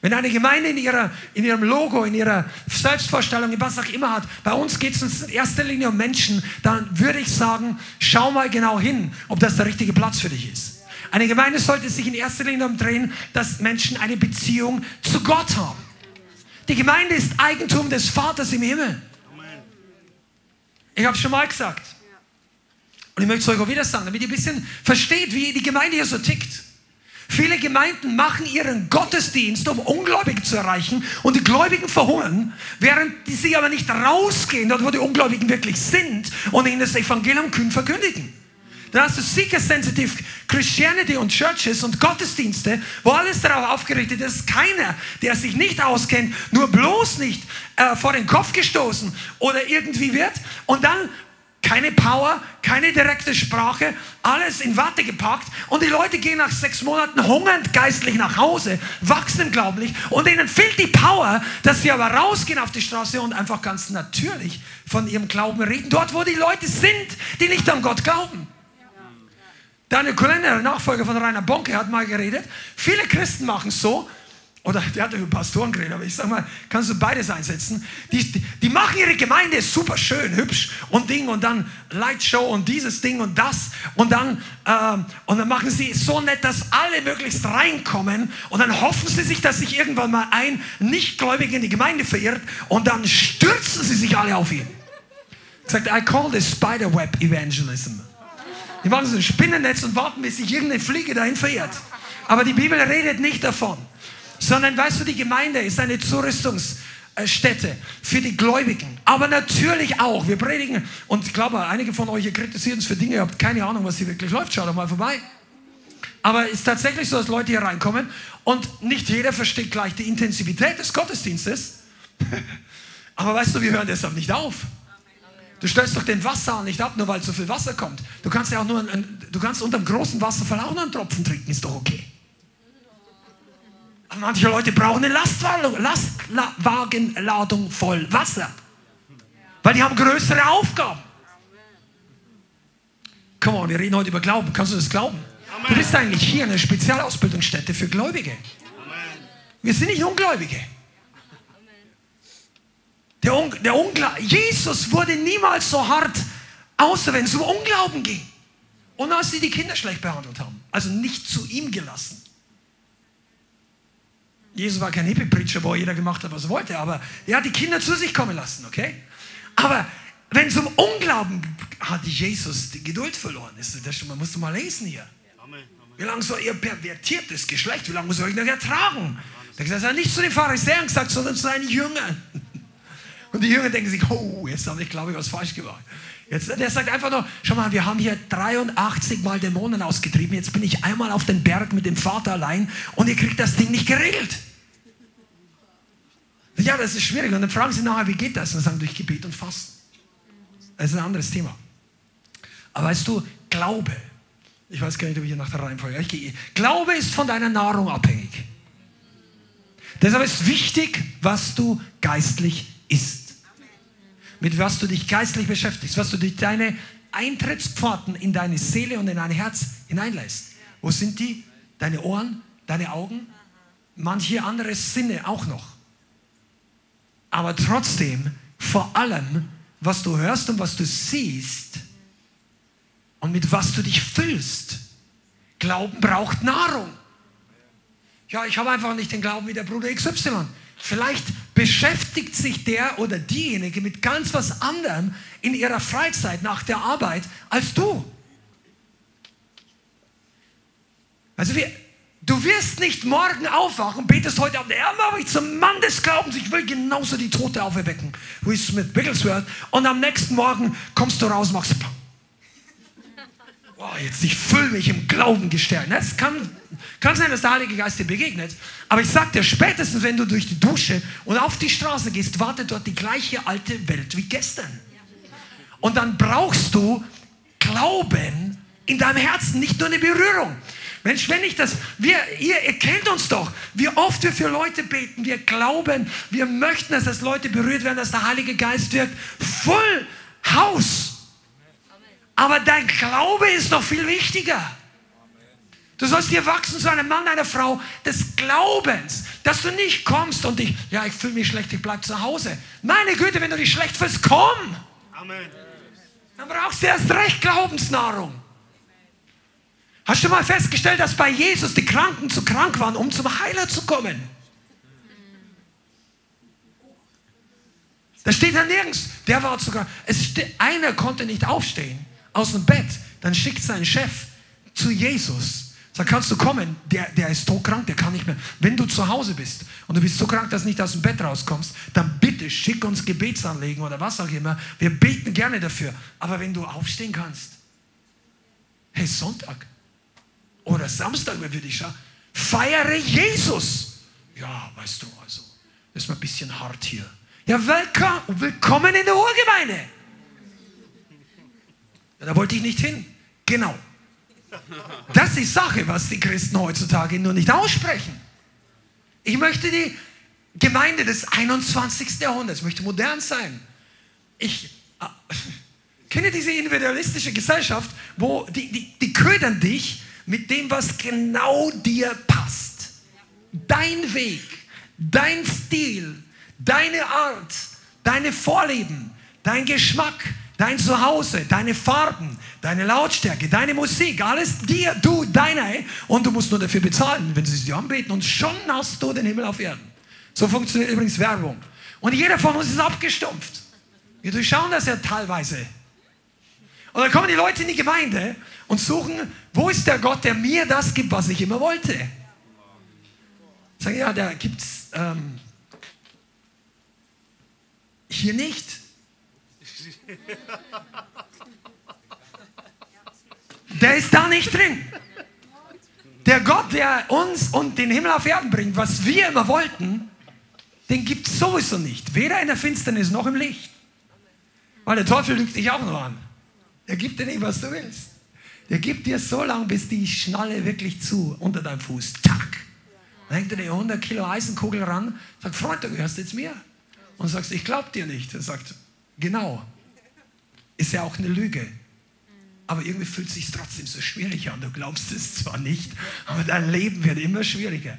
Wenn eine Gemeinde in, ihrer, in ihrem Logo, in ihrer Selbstvorstellung, in was auch immer hat, bei uns geht es in erster Linie um Menschen, dann würde ich sagen, schau mal genau hin, ob das der richtige Platz für dich ist. Eine Gemeinde sollte sich in erster Linie umdrehen, dass Menschen eine Beziehung zu Gott haben. Die Gemeinde ist Eigentum des Vaters im Himmel. Ich habe es schon mal gesagt. Und ich möchte es euch auch wieder sagen, damit ihr ein bisschen versteht, wie die Gemeinde hier so tickt. Viele Gemeinden machen ihren Gottesdienst, um Ungläubige zu erreichen und die Gläubigen verhungern, während sie aber nicht rausgehen, dort wo die Ungläubigen wirklich sind und ihnen das Evangelium kühn verkündigen. Dann hast du Seeker-Sensitive Christianity und Churches und Gottesdienste, wo alles darauf aufgerichtet ist, keiner, der sich nicht auskennt, nur bloß nicht äh, vor den Kopf gestoßen oder irgendwie wird. Und dann keine Power, keine direkte Sprache, alles in Watte gepackt. Und die Leute gehen nach sechs Monaten hungernd geistlich nach Hause, wachsen glaublich. Und ihnen fehlt die Power, dass sie aber rausgehen auf die Straße und einfach ganz natürlich von ihrem Glauben reden, dort wo die Leute sind, die nicht an Gott glauben. Daniel Kolender, Nachfolger von Rainer Bonke, hat mal geredet, viele Christen machen es so, oder der hat über Pastoren geredet, aber ich sag mal, kannst du beides einsetzen. Die, die, die, machen ihre Gemeinde super schön, hübsch und Ding und dann Lightshow und dieses Ding und das und dann, ähm, und dann machen sie so nett, dass alle möglichst reinkommen und dann hoffen sie sich, dass sich irgendwann mal ein Nichtgläubiger in die Gemeinde verirrt und dann stürzen sie sich alle auf ihn. Sagt, I call this Spiderweb Evangelism. Die machen so ein Spinnennetz und warten, bis sich irgendeine Fliege dahin verirrt. Aber die Bibel redet nicht davon sondern weißt du, die Gemeinde ist eine Zurüstungsstätte für die Gläubigen. Aber natürlich auch, wir predigen, und ich glaube, einige von euch, ihr kritisiert uns für Dinge, ihr habt keine Ahnung, was hier wirklich läuft, schaut doch mal vorbei. Aber es ist tatsächlich so, dass Leute hier reinkommen und nicht jeder versteht gleich die Intensivität des Gottesdienstes. Aber weißt du, wir hören deshalb nicht auf. Du stellst doch den Wasserhahn nicht ab, nur weil so viel Wasser kommt. Du kannst ja auch nur, ein, du kannst unter einem großen Wasserfall auch noch einen Tropfen trinken, ist doch okay. Manche Leute brauchen eine Lastwagenladung voll Wasser, weil die haben größere Aufgaben. Komm on, wir reden heute über Glauben. Kannst du das glauben? Amen. Du bist eigentlich hier eine Spezialausbildungsstätte für Gläubige. Amen. Wir sind nicht Ungläubige. Der, Un der Ungla Jesus wurde niemals so hart, außer wenn es um Unglauben ging. Und als sie die Kinder schlecht behandelt haben. Also nicht zu ihm gelassen. Jesus war kein Hippie-Preacher, wo jeder gemacht hat, was er wollte, aber er hat die Kinder zu sich kommen lassen, okay? Aber wenn es um Unglauben hat Jesus die Geduld verloren. Das, das, man muss mal lesen hier. Wie lange soll ihr pervertiertes Geschlecht, wie lange muss ihr euch noch ertragen? Da gesagt, er hat nicht zu den Pharisäern gesagt, sondern zu seinen Jüngern. Und die Jünger denken sich, oh, jetzt habe ich, glaube ich, was falsch gemacht. Jetzt, der sagt einfach nur, schau mal, wir haben hier 83 Mal Dämonen ausgetrieben, jetzt bin ich einmal auf den Berg mit dem Vater allein und ihr kriegt das Ding nicht geregelt. Ja, das ist schwierig. Und dann fragen sie nachher, wie geht das? Und dann sagen, durch Gebet und Fasten. Das ist ein anderes Thema. Aber weißt du, Glaube, ich weiß gar nicht, ob ich hier nach der Reihenfolge, gehe. Glaube ist von deiner Nahrung abhängig. Deshalb ist wichtig, was du geistlich isst mit was du dich geistlich beschäftigst, was du durch deine Eintrittspforten in deine Seele und in dein Herz hineinlässt. Wo sind die? Deine Ohren, deine Augen, manche andere Sinne auch noch. Aber trotzdem, vor allem, was du hörst und was du siehst und mit was du dich füllst. Glauben braucht Nahrung. Ja, ich habe einfach nicht den Glauben wie der Bruder XY. Vielleicht beschäftigt sich der oder diejenige mit ganz was anderem in ihrer Freizeit nach der Arbeit als du. Also wir, du wirst nicht morgen aufwachen, betest heute Abend, ja, mache ich zum Mann des Glaubens, ich will genauso die Tote auferwecken, wie Smith Bigglesworth, und am nächsten Morgen kommst du raus, machst oh, jetzt ich fühle mich im Glauben gestärkt. Das kann, kann sein, dass der Heilige Geist dir begegnet. Aber ich sag dir, spätestens wenn du durch die Dusche und auf die Straße gehst, wartet dort die gleiche alte Welt wie gestern. Und dann brauchst du Glauben in deinem Herzen, nicht nur eine Berührung. Mensch, wenn ich das, wir, ihr, ihr kennt uns doch, wie oft wir für Leute beten, wir glauben, wir möchten, dass das Leute berührt werden, dass der Heilige Geist wirkt. Full House. Aber dein Glaube ist noch viel wichtiger. Du sollst dir wachsen zu einem Mann, einer Frau des Glaubens, dass du nicht kommst und dich, ja, ich fühle mich schlecht, ich bleib zu Hause. Meine Güte, wenn du dich schlecht fühlst, komm. Amen. Dann brauchst du erst recht Glaubensnahrung. Hast du mal festgestellt, dass bei Jesus die Kranken zu krank waren, um zum Heiler zu kommen? Da steht da nirgends. Der war sogar. Es einer konnte nicht aufstehen aus dem Bett. Dann schickt sein Chef zu Jesus. Sagt, kannst du kommen? Der, der ist so krank, der kann nicht mehr. Wenn du zu Hause bist und du bist so krank, dass du nicht aus dem Bett rauskommst, dann bitte schick uns Gebetsanliegen oder was auch immer. Wir beten gerne dafür. Aber wenn du aufstehen kannst, hey, Sonntag, oder Samstag, wenn wir dich schauen, feiere Jesus. Ja, weißt du, also, das ist mal ein bisschen hart hier. Ja, willkommen in der Urgemeinde. Da wollte ich nicht hin. Genau. Das ist die Sache, was die Christen heutzutage nur nicht aussprechen. Ich möchte die Gemeinde des 21. Jahrhunderts, möchte modern sein. Ich äh, kenne diese individualistische Gesellschaft, wo die, die, die ködern dich mit dem, was genau dir passt. Dein Weg, dein Stil, deine Art, deine Vorlieben, dein Geschmack, dein Zuhause, deine Farben, deine Lautstärke, deine Musik, alles dir, du, deine. Und du musst nur dafür bezahlen, wenn sie sie anbeten. Und schon hast du den Himmel auf Erden. So funktioniert übrigens Werbung. Und jeder von uns ist abgestumpft. Wir durchschauen das ja teilweise. Und dann kommen die Leute in die Gemeinde und suchen, wo ist der Gott, der mir das gibt, was ich immer wollte. Sagen, ja, da gibt es ähm, hier nicht. Der ist da nicht drin. Der Gott, der uns und den Himmel auf Erden bringt, was wir immer wollten, den gibt es sowieso nicht. Weder in der Finsternis noch im Licht. Weil der Teufel lügt dich auch noch an. Der gibt dir nicht, was du willst. Der gibt dir so lange, bis die Schnalle wirklich zu unter deinem Fuß. Tack. Dann hängt er eine 100 Kilo Eisenkugel ran, sagt, Freund, du gehörst jetzt mir. Und sagst, ich glaub dir nicht. Er sagt, genau. Ist ja auch eine Lüge. Aber irgendwie fühlt es sich trotzdem so schwierig an. Du glaubst es zwar nicht, aber dein Leben wird immer schwieriger.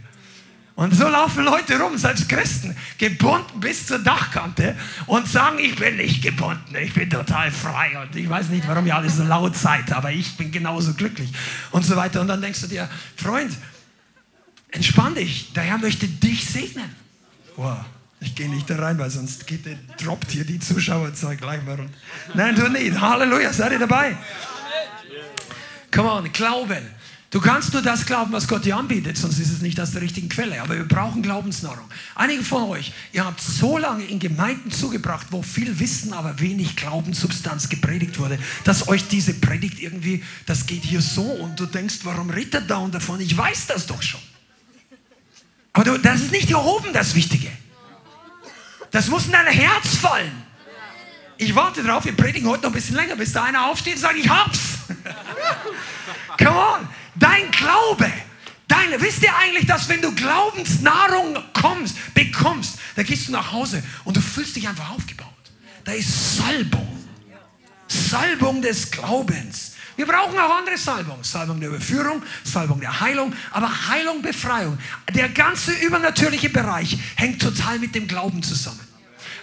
Und so laufen Leute rum, selbst Christen, gebunden bis zur Dachkante und sagen, ich bin nicht gebunden, ich bin total frei und ich weiß nicht, warum ihr alle so laut seid, aber ich bin genauso glücklich und so weiter. Und dann denkst du dir, Freund, entspann dich, der Herr möchte dich segnen. Wow. Ich gehe nicht da rein, weil sonst geht, droppt hier die Zuschauerzahl gleich mal runter. Nein, du nicht. Halleluja, seid ihr dabei? Come on, Glauben. Du kannst nur das glauben, was Gott dir anbietet, sonst ist es nicht aus der richtigen Quelle. Aber wir brauchen Glaubensnahrung. Einige von euch, ihr habt so lange in Gemeinden zugebracht, wo viel Wissen, aber wenig Glaubenssubstanz gepredigt wurde, dass euch diese Predigt irgendwie, das geht hier so und du denkst, warum redet da und davon? Ich weiß das doch schon. Aber du, das ist nicht hier oben das Wichtige. Das muss in dein Herz fallen. Ich warte drauf, wir predigen heute noch ein bisschen länger, bis da einer aufsteht und sagt, ich hab's. Come on. Dein Glaube, deine, wisst ihr eigentlich, dass wenn du Glaubensnahrung kommst, bekommst, da gehst du nach Hause und du fühlst dich einfach aufgebaut. Da ist Salbung. Salbung des Glaubens. Wir brauchen auch andere Salbung. Salbung der Überführung, Salbung der Heilung, aber Heilung, Befreiung. Der ganze übernatürliche Bereich hängt total mit dem Glauben zusammen.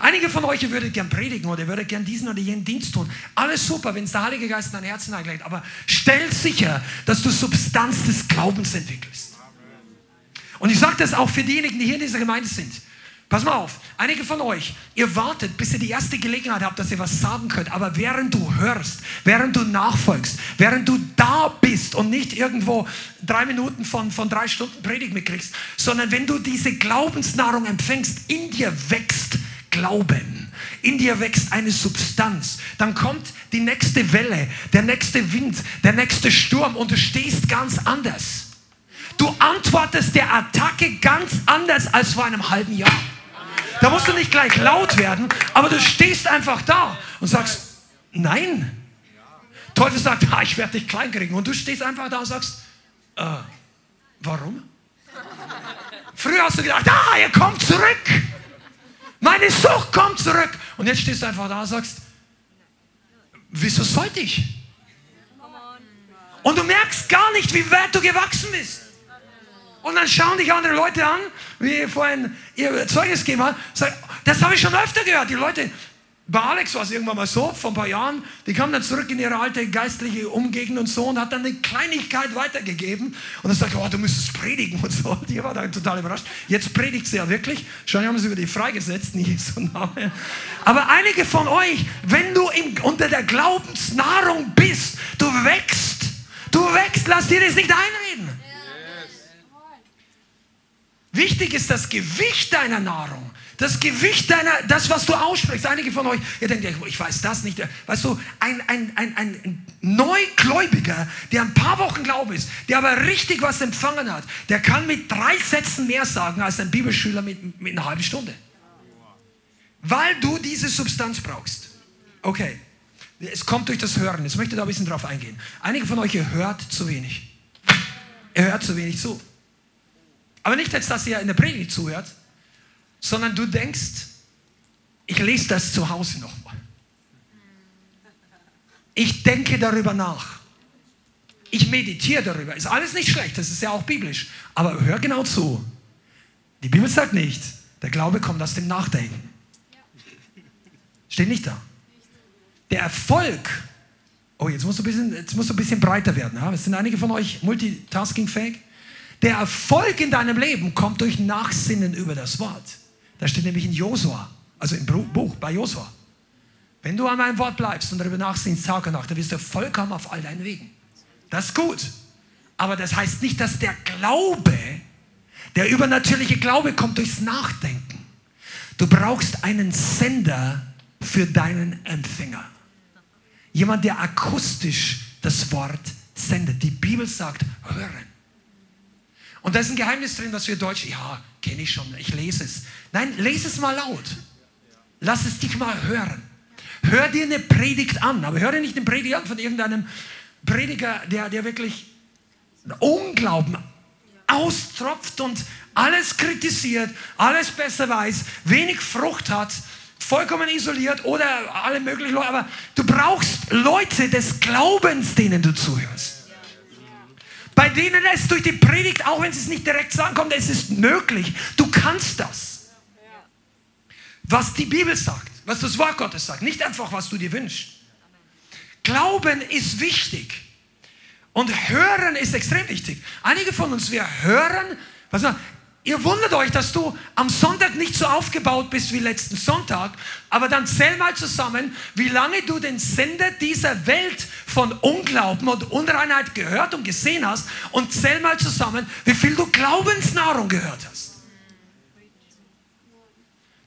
Einige von euch würdet gern predigen oder würdet gern diesen oder jenen Dienst tun. Alles super, wenn es der Heilige Geist in dein Herzen einlegt. Aber stell sicher, dass du Substanz des Glaubens entwickelst. Und ich sage das auch für diejenigen, die hier in dieser Gemeinde sind. Pass mal auf, einige von euch, ihr wartet, bis ihr die erste Gelegenheit habt, dass ihr was sagen könnt. Aber während du hörst, während du nachfolgst, während du da bist und nicht irgendwo drei Minuten von, von drei Stunden Predigt mitkriegst, sondern wenn du diese Glaubensnahrung empfängst, in dir wächst Glauben. In dir wächst eine Substanz. Dann kommt die nächste Welle, der nächste Wind, der nächste Sturm und du stehst ganz anders. Du antwortest der Attacke ganz anders als vor einem halben Jahr. Da musst du nicht gleich laut werden, aber du stehst einfach da und sagst, nein. Teufel sagt, ah, ich werde dich klein kriegen. Und du stehst einfach da und sagst, äh, warum? Früher hast du gedacht, ah, er kommt zurück. Meine Sucht kommt zurück. Und jetzt stehst du einfach da und sagst, wieso sollte ich? Und du merkst gar nicht, wie weit du gewachsen bist. Und dann schauen dich andere Leute an, wie vorhin ihr Zeugnis gegeben hat. Das habe ich schon öfter gehört. Die Leute, bei Alex war es irgendwann mal so, vor ein paar Jahren, die kam dann zurück in ihre alte geistliche Umgegend und so und hat dann eine Kleinigkeit weitergegeben. Und dann sagte, oh, du müsstest predigen und so. Die war dann total überrascht. Jetzt predigt sie ja wirklich. Schon haben sie über die freigesetzt, in Jesu Namen. Aber einige von euch, wenn du im, unter der Glaubensnahrung bist, du wächst. Du wächst, lass dir das nicht einreden. Wichtig ist das Gewicht deiner Nahrung. Das Gewicht deiner, das, was du aussprichst. Einige von euch, ihr denkt, ich weiß das nicht. Weißt du, ein, ein, ein, ein Neugläubiger, der ein paar Wochen Glaube ist, der aber richtig was empfangen hat, der kann mit drei Sätzen mehr sagen als ein Bibelschüler mit, mit einer halben Stunde. Weil du diese Substanz brauchst. Okay, es kommt durch das Hören. Jetzt möchte ich da ein bisschen drauf eingehen. Einige von euch, ihr hört zu wenig. Ihr hört zu wenig zu. Aber nicht jetzt, dass ihr in der Predigt zuhört, sondern du denkst, ich lese das zu Hause nochmal. Ich denke darüber nach. Ich meditiere darüber. Ist alles nicht schlecht, das ist ja auch biblisch. Aber hör genau zu. Die Bibel sagt nicht, der Glaube kommt aus dem Nachdenken. Steht nicht da. Der Erfolg, oh, jetzt musst du ein bisschen, jetzt musst du ein bisschen breiter werden. Ja? Es sind einige von euch multitaskingfähig. Der Erfolg in deinem Leben kommt durch Nachsinnen über das Wort. Da steht nämlich in Josua, also im Buch bei Josua. Wenn du an meinem Wort bleibst und darüber nachsinnst Tag und Nacht, dann wirst du vollkommen auf all deinen Wegen. Das ist gut. Aber das heißt nicht, dass der Glaube, der übernatürliche Glaube kommt durchs Nachdenken. Du brauchst einen Sender für deinen Empfänger. Jemand, der akustisch das Wort sendet. Die Bibel sagt, hören. Und da ist ein Geheimnis drin, was wir Deutsche, ja, kenne ich schon, ich lese es. Nein, lese es mal laut. Lass es dich mal hören. Hör dir eine Predigt an, aber hör dir nicht eine Predigt an von irgendeinem Prediger, der, der wirklich Unglauben austropft und alles kritisiert, alles besser weiß, wenig Frucht hat, vollkommen isoliert oder alle möglichen Leute. Aber du brauchst Leute des Glaubens, denen du zuhörst. Bei denen es durch die Predigt, auch wenn sie es nicht direkt sagen kommt, es ist möglich. Du kannst das. Was die Bibel sagt, was das Wort Gottes sagt, nicht einfach, was du dir wünschst. Glauben ist wichtig. Und hören ist extrem wichtig. Einige von uns, wir hören, was Ihr wundert euch, dass du am Sonntag nicht so aufgebaut bist wie letzten Sonntag, aber dann zähl mal zusammen, wie lange du den Sender dieser Welt von Unglauben und Unreinheit gehört und gesehen hast und zähl mal zusammen, wie viel du Glaubensnahrung gehört hast.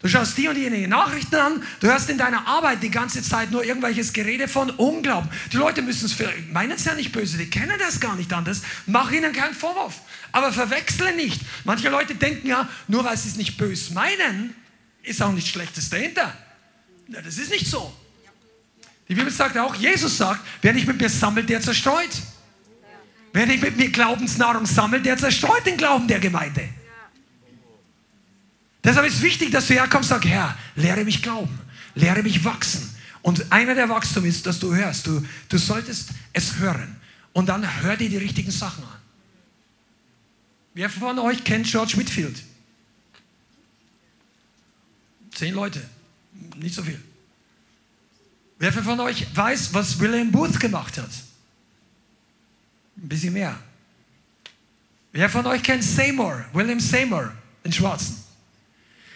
Du schaust die und jene Nachrichten an, du hörst in deiner Arbeit die ganze Zeit nur irgendwelches Gerede von Unglauben. Die Leute müssen es, meinen es ja nicht böse, die kennen das gar nicht anders. Mach ihnen keinen Vorwurf. Aber verwechsle nicht. Manche Leute denken ja, nur weil sie es nicht böse meinen, ist auch nichts Schlechtes dahinter. Ja, das ist nicht so. Die Bibel sagt auch, Jesus sagt, wer nicht mit mir sammelt, der zerstreut. Wer nicht mit mir Glaubensnahrung sammelt, der zerstreut den Glauben der Gemeinde. Deshalb ist wichtig, dass du herkommst und sagst, Herr, lehre mich glauben, lehre mich wachsen. Und einer der Wachstum ist, dass du hörst. Du, du solltest es hören. Und dann hör dir die richtigen Sachen an. Wer von euch kennt George Whitfield? Zehn Leute, nicht so viel. Wer von euch weiß, was William Booth gemacht hat? Ein bisschen mehr. Wer von euch kennt Seymour, William Seymour, den Schwarzen?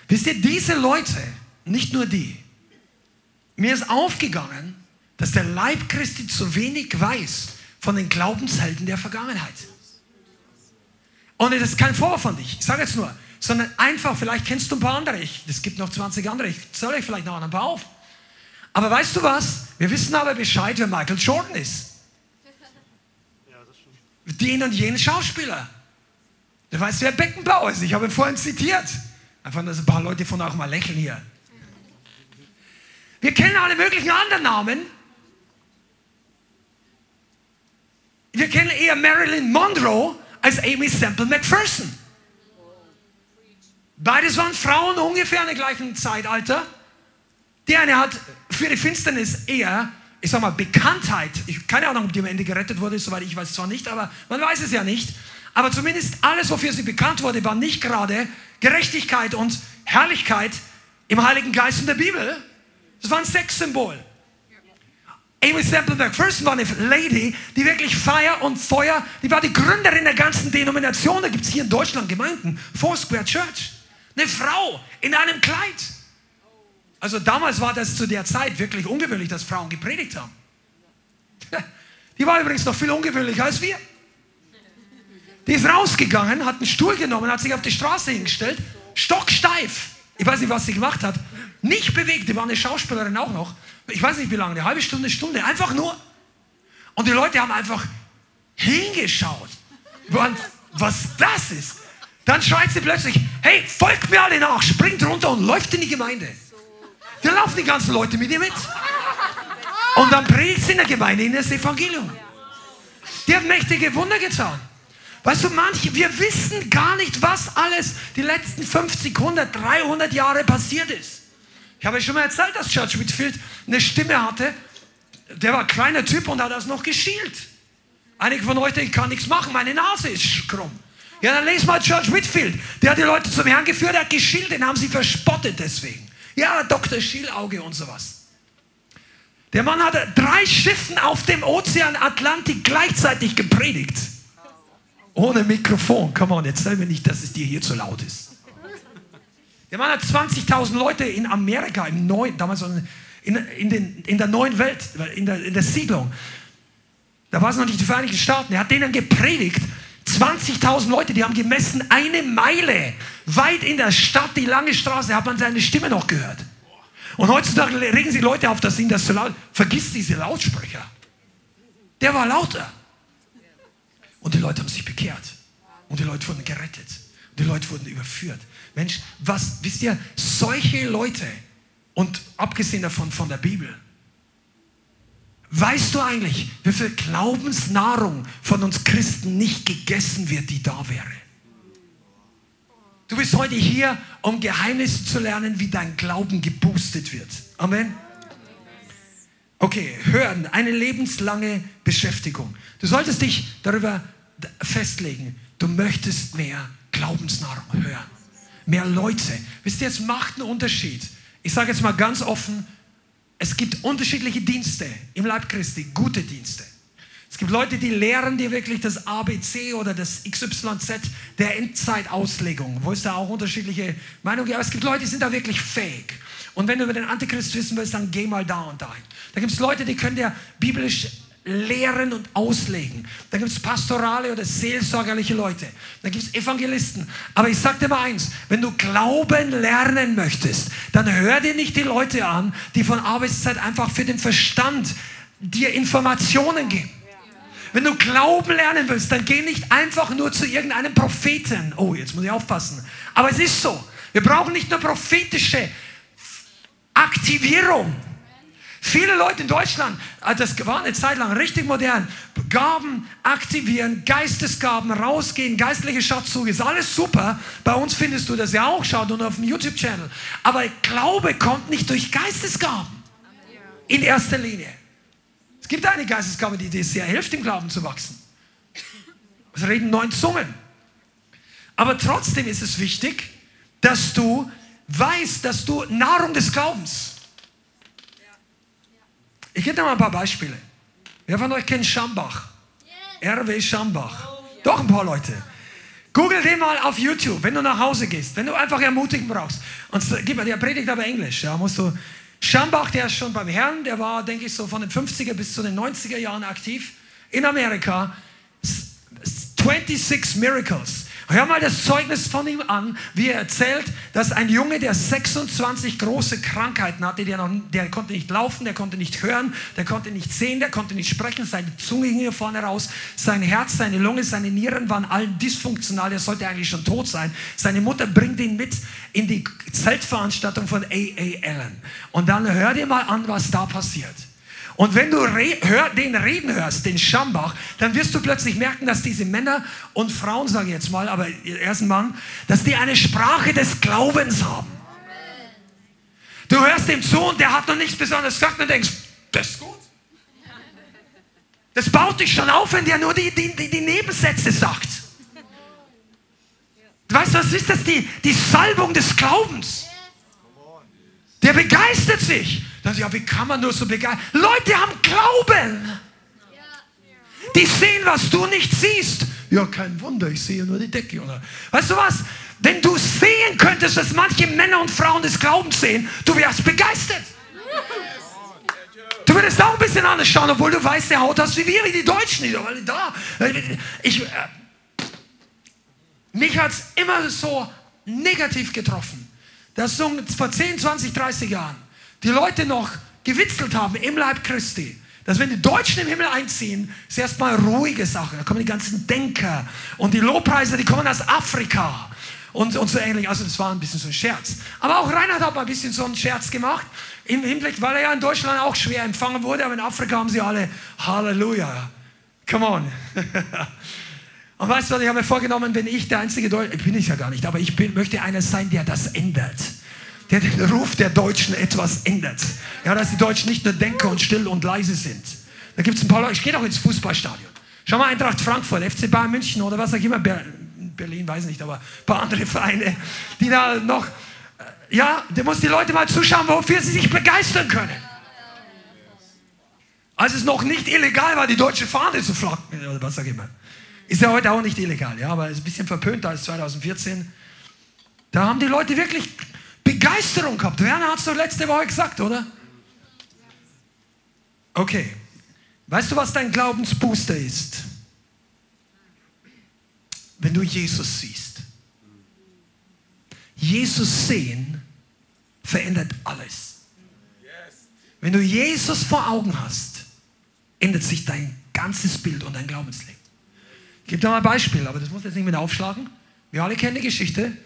Wisst ihr, diese Leute, nicht nur die, mir ist aufgegangen, dass der Leib Christi zu wenig weiß von den Glaubenshelden der Vergangenheit. Und das ist kein Vorwurf von dich, ich sage jetzt nur, sondern einfach, vielleicht kennst du ein paar andere. Es gibt noch 20 andere, ich zähle euch vielleicht noch ein paar auf. Aber weißt du was? Wir wissen aber Bescheid, wer Michael Jordan ist. Den und jenen Schauspieler. Du weißt, wer Beckenbauer ist. Ich habe ihn vorhin zitiert. Einfach, dass ein paar Leute von euch mal lächeln hier. Wir kennen alle möglichen anderen Namen. Wir kennen eher Marilyn Monroe als Amy Semple McPherson. Beides waren Frauen ungefähr in der gleichen Zeitalter. Die eine hat für die Finsternis eher ich sag mal, Bekanntheit, ich, keine Ahnung, ob die am Ende gerettet wurde, soweit ich weiß zwar nicht, aber man weiß es ja nicht. Aber zumindest alles, wofür sie bekannt wurde, war nicht gerade Gerechtigkeit und Herrlichkeit im Heiligen Geist in der Bibel. Das war ein Sexsymbol. Amy Semple McPherson war eine Lady, die wirklich Feuer und Feuer, die war die Gründerin der ganzen Denomination. Da gibt es hier in Deutschland Gemeinden, Foursquare Church. Eine Frau in einem Kleid. Also damals war das zu der Zeit wirklich ungewöhnlich, dass Frauen gepredigt haben. Die war übrigens noch viel ungewöhnlicher als wir. Die ist rausgegangen, hat einen Stuhl genommen, hat sich auf die Straße hingestellt, stocksteif. Ich weiß nicht, was sie gemacht hat. Nicht bewegt, die war eine Schauspielerin auch noch. Ich weiß nicht wie lange, eine halbe Stunde, Stunde, einfach nur. Und die Leute haben einfach hingeschaut, was das ist. Dann schreit sie plötzlich, hey, folgt mir alle nach, springt runter und läuft in die Gemeinde. Da laufen die ganzen Leute mit ihr mit. Und dann predigt sie in der Gemeinde in das Evangelium. Die hat mächtige Wunder getan. Weißt du, manche, wir wissen gar nicht, was alles die letzten 50, 100, 300 Jahre passiert ist. Ich habe schon mal erzählt, dass Church Whitfield eine Stimme hatte. Der war ein kleiner Typ und hat das noch geschielt. Einige von euch denken, ich kann nichts machen, meine Nase ist krumm. Ja, dann lest mal Church Whitfield. Der hat die Leute zum Herrn geführt, der hat geschielt, den haben sie verspottet deswegen. Ja, Dr. Schielauge und sowas. Der Mann hat drei Schiffen auf dem Ozean Atlantik gleichzeitig gepredigt. Ohne Mikrofon. Come on, jetzt sag mir nicht, dass es dir hier zu laut ist. Der Mann hat 20.000 Leute in Amerika, im neuen, damals in, in, den, in der neuen Welt, in der, in der Siedlung. Da war es noch nicht die Vereinigten Staaten. Er hat denen gepredigt. 20.000 Leute, die haben gemessen, eine Meile weit in der Stadt, die lange Straße, hat man seine Stimme noch gehört. Und heutzutage regen sie Leute auf, dass ihnen das so laut. Vergiss diese Lautsprecher. Der war lauter. Und die Leute haben sich bekehrt. Und die Leute wurden gerettet. Und die Leute wurden überführt. Mensch, was, wisst ihr, solche Leute, und abgesehen davon von der Bibel, weißt du eigentlich, wie viel Glaubensnahrung von uns Christen nicht gegessen wird, die da wäre? Du bist heute hier, um Geheimnisse zu lernen, wie dein Glauben geboostet wird. Amen. Okay, hören, eine lebenslange Beschäftigung. Du solltest dich darüber festlegen, du möchtest mehr Glaubensnahrung hören. Mehr Leute. Wisst ihr, es macht einen Unterschied. Ich sage jetzt mal ganz offen, es gibt unterschiedliche Dienste im Leib Christi, gute Dienste. Es gibt Leute, die lehren dir wirklich das ABC oder das XYZ der Endzeitauslegung, wo es da auch unterschiedliche Meinungen gibt. Aber es gibt Leute, die sind da wirklich fähig. Und wenn du über den Antichrist wissen willst, dann geh mal da und dahin. Da gibt es Leute, die können dir biblisch lehren und auslegen. Da gibt es pastorale oder seelsorgerliche Leute. Da gibt es Evangelisten. Aber ich sage dir mal eins, wenn du Glauben lernen möchtest, dann hör dir nicht die Leute an, die von Arbeitszeit einfach für den Verstand dir Informationen geben. Wenn du Glauben lernen willst, dann geh nicht einfach nur zu irgendeinem Propheten. Oh, jetzt muss ich aufpassen. Aber es ist so. Wir brauchen nicht nur prophetische Aktivierung. Viele Leute in Deutschland, äh, das war eine Zeit lang richtig modern, Gaben aktivieren, Geistesgaben rausgehen, geistliche Schatzsuche, ist alles super. Bei uns findest du das ja auch, schau nur auf dem YouTube-Channel. Aber Glaube kommt nicht durch Geistesgaben in erster Linie. Es gibt eine Geistesgabe, die dir sehr hilft, im Glauben zu wachsen. Es reden neun Zungen. Aber trotzdem ist es wichtig, dass du weißt, dass du Nahrung des Glaubens ich gebe dir mal ein paar Beispiele. Wer von euch kennt Schambach? RW Schambach. Doch ein paar Leute. Google den mal auf YouTube, wenn du nach Hause gehst, wenn du einfach Ermutigen brauchst. Und gib mal, der predigt aber Englisch. Ja, musst du. Schambach, der ist schon beim Herrn, der war, denke ich, so von den 50er bis zu den 90er Jahren aktiv in Amerika. 26 Miracles. Hör mal das Zeugnis von ihm an, wie er erzählt, dass ein Junge, der 26 große Krankheiten hatte, der, noch, der konnte nicht laufen, der konnte nicht hören, der konnte nicht sehen, der konnte nicht sprechen, seine Zunge hing hier vorne raus, sein Herz, seine Lunge, seine Nieren waren allen dysfunktional, er sollte eigentlich schon tot sein. Seine Mutter bringt ihn mit in die Zeltveranstaltung von A.A. Allen. Und dann hör dir mal an, was da passiert. Und wenn du hör, den reden hörst, den Schambach, dann wirst du plötzlich merken, dass diese Männer und Frauen, sage ich jetzt mal, aber er ist ein Mann, dass die eine Sprache des Glaubens haben. Du hörst ihm zu und der hat noch nichts Besonderes gesagt und denkst, das ist gut. Das baut dich schon auf, wenn der nur die, die, die, die Nebensätze sagt. Du weißt, was ist das? Die, die Salbung des Glaubens. Der begeistert sich. Dann ja, wie kann man nur so begeistern? Leute haben Glauben. Die sehen, was du nicht siehst. Ja, kein Wunder, ich sehe nur die Decke. Oder? Weißt du was? Wenn du sehen könntest, dass manche Männer und Frauen des Glaubens sehen, du wärst begeistert. Du würdest auch ein bisschen anders schauen, obwohl du weißt, der Haut hast wie wir, wie die Deutschen. Da. Ich, äh, mich hat es immer so negativ getroffen, dass so vor 10, 20, 30 Jahren die Leute noch gewitzelt haben im Leib Christi. Dass wenn die Deutschen im Himmel einziehen, ist erstmal ruhige Sache. Da kommen die ganzen Denker und die Lobpreiser, die kommen aus Afrika und, und so ähnlich. Also das war ein bisschen so ein Scherz. Aber auch Reinhard hat mal ein bisschen so einen Scherz gemacht im Hinblick, weil er ja in Deutschland auch schwer empfangen wurde, aber in Afrika haben sie alle Halleluja. Come on. Und weißt du was, ich habe mir vorgenommen, wenn ich der einzige Deutsche, bin ich ja gar nicht, aber ich bin, möchte einer sein, der das ändert. Der den Ruf der Deutschen etwas ändert. Ja, dass die Deutschen nicht nur Denker und still und leise sind. Da gibt es ein paar Leute, ich gehe doch ins Fußballstadion. Schau mal, Eintracht Frankfurt, FC Bayern München oder was auch immer, Berlin, weiß nicht, aber ein paar andere Vereine, die da noch, äh, ja, da muss die Leute mal zuschauen, wofür sie sich begeistern können. Als es noch nicht illegal war, die deutsche Fahne zu flacken oder was auch immer. Ist ja heute auch nicht illegal, ja, aber ist ein bisschen verpönter als 2014. Da haben die Leute wirklich Begeisterung gehabt. Werner hat es doch letzte Woche gesagt, oder? Okay. Weißt du, was dein Glaubensbooster ist? Wenn du Jesus siehst. Jesus sehen verändert alles. Wenn du Jesus vor Augen hast, ändert sich dein ganzes Bild und dein Glaubensleben. Ich gebe da mal ein Beispiel, aber das muss jetzt nicht mehr aufschlagen. Wir alle kennen die Geschichte.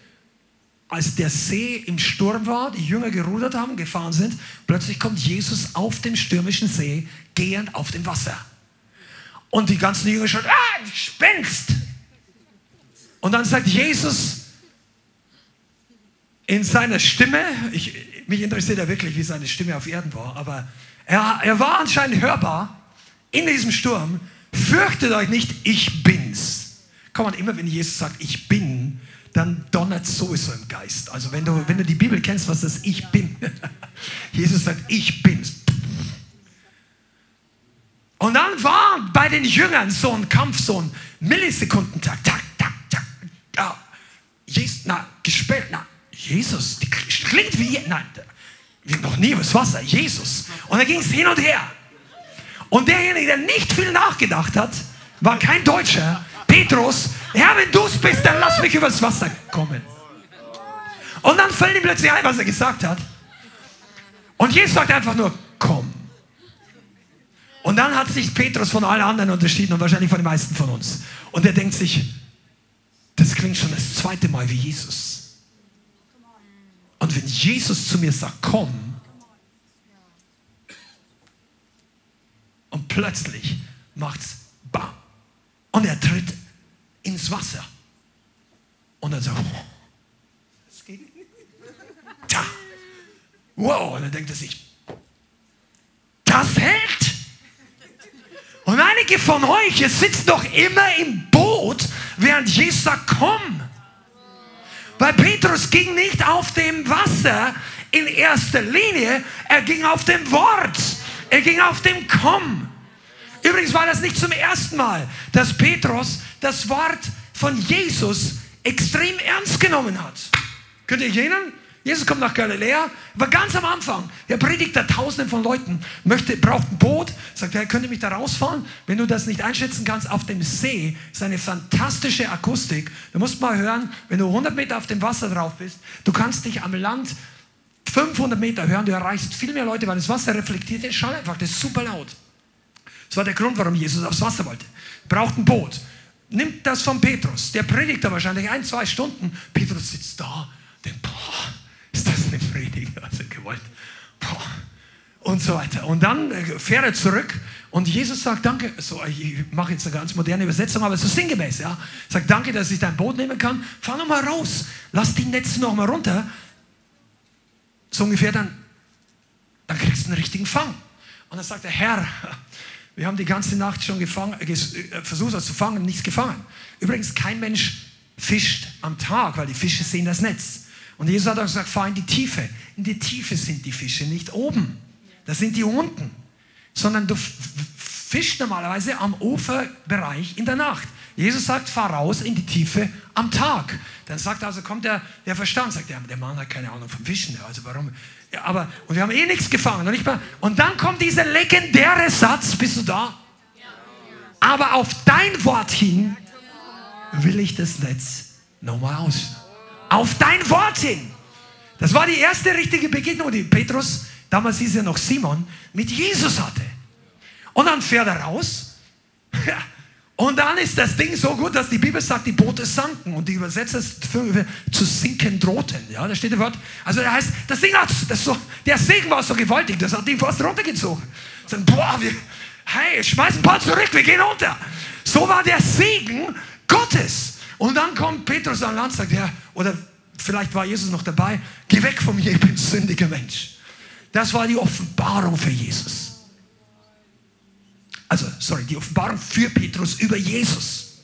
Als der See im Sturm war, die Jünger gerudert haben, gefahren sind, plötzlich kommt Jesus auf dem stürmischen See, gehend auf dem Wasser. Und die ganzen Jünger schauen, ah, Spenst! Und dann sagt Jesus in seiner Stimme, ich, mich interessiert ja wirklich, wie seine Stimme auf Erden war, aber er, er war anscheinend hörbar in diesem Sturm. Fürchtet euch nicht, ich bin's. Komm man, immer wenn Jesus sagt, ich bin, dann donnert sowieso im Geist. Also wenn du, wenn du die Bibel kennst, was das Ich bin. Jesus sagt, ich bin's. Und dann war bei den Jüngern so ein Kampf, so ein Millisekundentag. Tak, tak, tak. Ja. Jesus, na, gespielt, na, Jesus, die klingt wie, nein, noch nie was Wasser, Jesus. Und da ging es hin und her. Und derjenige, der nicht viel nachgedacht hat, war kein Deutscher, Petrus. Herr, wenn du es bist, dann lass mich übers Wasser kommen. Und dann fällt ihm plötzlich ein, was er gesagt hat. Und Jesus sagt einfach nur, komm. Und dann hat sich Petrus von allen anderen unterschieden und wahrscheinlich von den meisten von uns. Und er denkt sich, das klingt schon das zweite Mal wie Jesus. Und wenn Jesus zu mir sagt, komm, Und plötzlich macht's bam. Und er tritt ins Wasser. Und dann so, das geht nicht. Tja. Wow, und dann denkt er sich, das hält. Und einige von euch, ihr sitzt doch immer im Boot, während Jesus sagt, komm. Weil Petrus ging nicht auf dem Wasser in erster Linie, er ging auf dem Wort. Er ging auf dem Komm. Übrigens war das nicht zum ersten Mal, dass Petrus das Wort von Jesus extrem ernst genommen hat. Könnt ihr euch erinnern? Jesus kommt nach Galiläa, war ganz am Anfang. Er predigt da Tausenden von Leuten, möchte, braucht ein Boot, sagt er, könnt ihr mich da rausfahren? Wenn du das nicht einschätzen kannst, auf dem See ist eine fantastische Akustik. Du musst mal hören, wenn du 100 Meter auf dem Wasser drauf bist, du kannst dich am Land 500 Meter hören, du erreichst viel mehr Leute, weil das Wasser reflektiert den Schall einfach, das ist super laut. Das war der Grund, warum Jesus aufs Wasser wollte. Braucht ein Boot. Nimmt das von Petrus. Der predigt da wahrscheinlich ein, zwei Stunden. Petrus sitzt da, denkt, boah, ist das eine Predigt, was er gewollt. Boah. Und so weiter. Und dann äh, fährt er zurück und Jesus sagt, danke, so, ich mache jetzt eine ganz moderne Übersetzung, aber so sinngemäß, ja. Sagt, danke, dass ich dein Boot nehmen kann. Fahr nochmal raus. Lass die Netze nochmal runter so ungefähr, dann, dann kriegst du einen richtigen Fang. Und dann sagt der Herr, Wir haben die ganze Nacht schon gefangen, äh, versucht, das zu fangen, nichts gefangen. Übrigens, kein Mensch fischt am Tag, weil die Fische sehen das Netz. Und Jesus hat auch gesagt, fahr in die Tiefe. In die Tiefe sind die Fische, nicht oben. Das sind die unten. Sondern du fischst normalerweise am Uferbereich in der Nacht. Jesus sagt, fahr raus in die Tiefe am Tag. Dann sagt also, kommt der, der Verstand, sagt, der, der Mann hat keine Ahnung vom Fischen. Also warum? Aber, und wir haben eh nichts gefangen. Und, mehr, und dann kommt dieser legendäre Satz, bist du da? Aber auf dein Wort hin will ich das Netz nochmal aus. Auf dein Wort hin. Das war die erste richtige Begegnung, die Petrus, damals hieß er noch Simon, mit Jesus hatte. Und dann fährt er raus. Und dann ist das Ding so gut, dass die Bibel sagt, die Boote sanken. Und die übersetzt es zu sinken drohten. Ja, da steht das Wort. Also das heißt, das Ding hat, das so, der Segen war so gewaltig, das hat ihn fast runtergezogen. Sagen, boah, wir, hey, schmeiß ein paar zurück, wir gehen unter. So war der Segen Gottes. Und dann kommt Petrus an Land sagt, ja, oder vielleicht war Jesus noch dabei, geh weg von mir, ich bin sündiger Mensch. Das war die Offenbarung für Jesus. Also, sorry, die Offenbarung für Petrus über Jesus.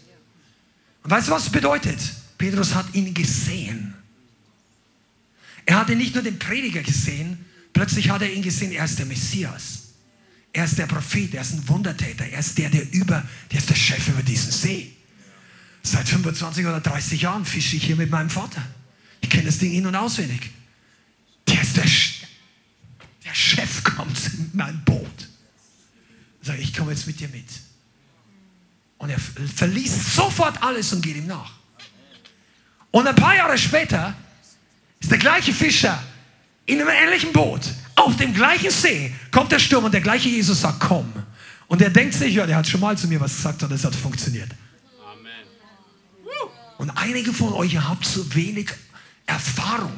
Und weißt du, was das bedeutet? Petrus hat ihn gesehen. Er hatte nicht nur den Prediger gesehen, plötzlich hat er ihn gesehen, er ist der Messias. Er ist der Prophet, er ist ein Wundertäter, er ist der, der über, der ist der Chef über diesen See. Seit 25 oder 30 Jahren fische ich hier mit meinem Vater. Ich kenne das Ding in- und auswendig. Der ist der, der Chef kommt in mein Boot. Sag ich komme jetzt mit dir mit. Und er verließ sofort alles und geht ihm nach. Und ein paar Jahre später ist der gleiche Fischer in einem ähnlichen Boot auf dem gleichen See. Kommt der Sturm und der gleiche Jesus sagt, komm. Und er denkt sich, ja, der hat schon mal zu mir was gesagt und es hat funktioniert. Und einige von euch habt zu wenig Erfahrung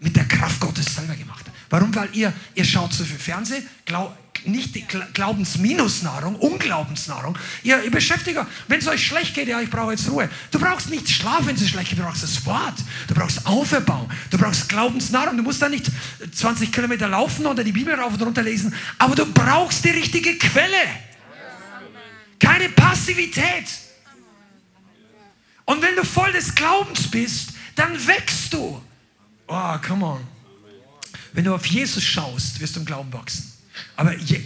mit der Kraft Gottes selber gemacht. Warum? Weil ihr, ihr schaut zu viel Fernsehen, glaub, nicht die Glaubensminusnahrung, Unglaubensnahrung. Ihr, ihr beschäftigt wenn es euch schlecht geht, ja, ich brauche jetzt Ruhe. Du brauchst nicht Schlaf, wenn es schlecht geht, du brauchst das Wort. Du brauchst Auferbau. Du brauchst Glaubensnahrung. Du musst da nicht 20 Kilometer laufen oder die Bibel rauf und runter lesen, aber du brauchst die richtige Quelle. Keine Passivität. Und wenn du voll des Glaubens bist, dann wächst du. Oh, come on. Wenn du auf Jesus schaust, wirst du im Glauben wachsen. Aber je,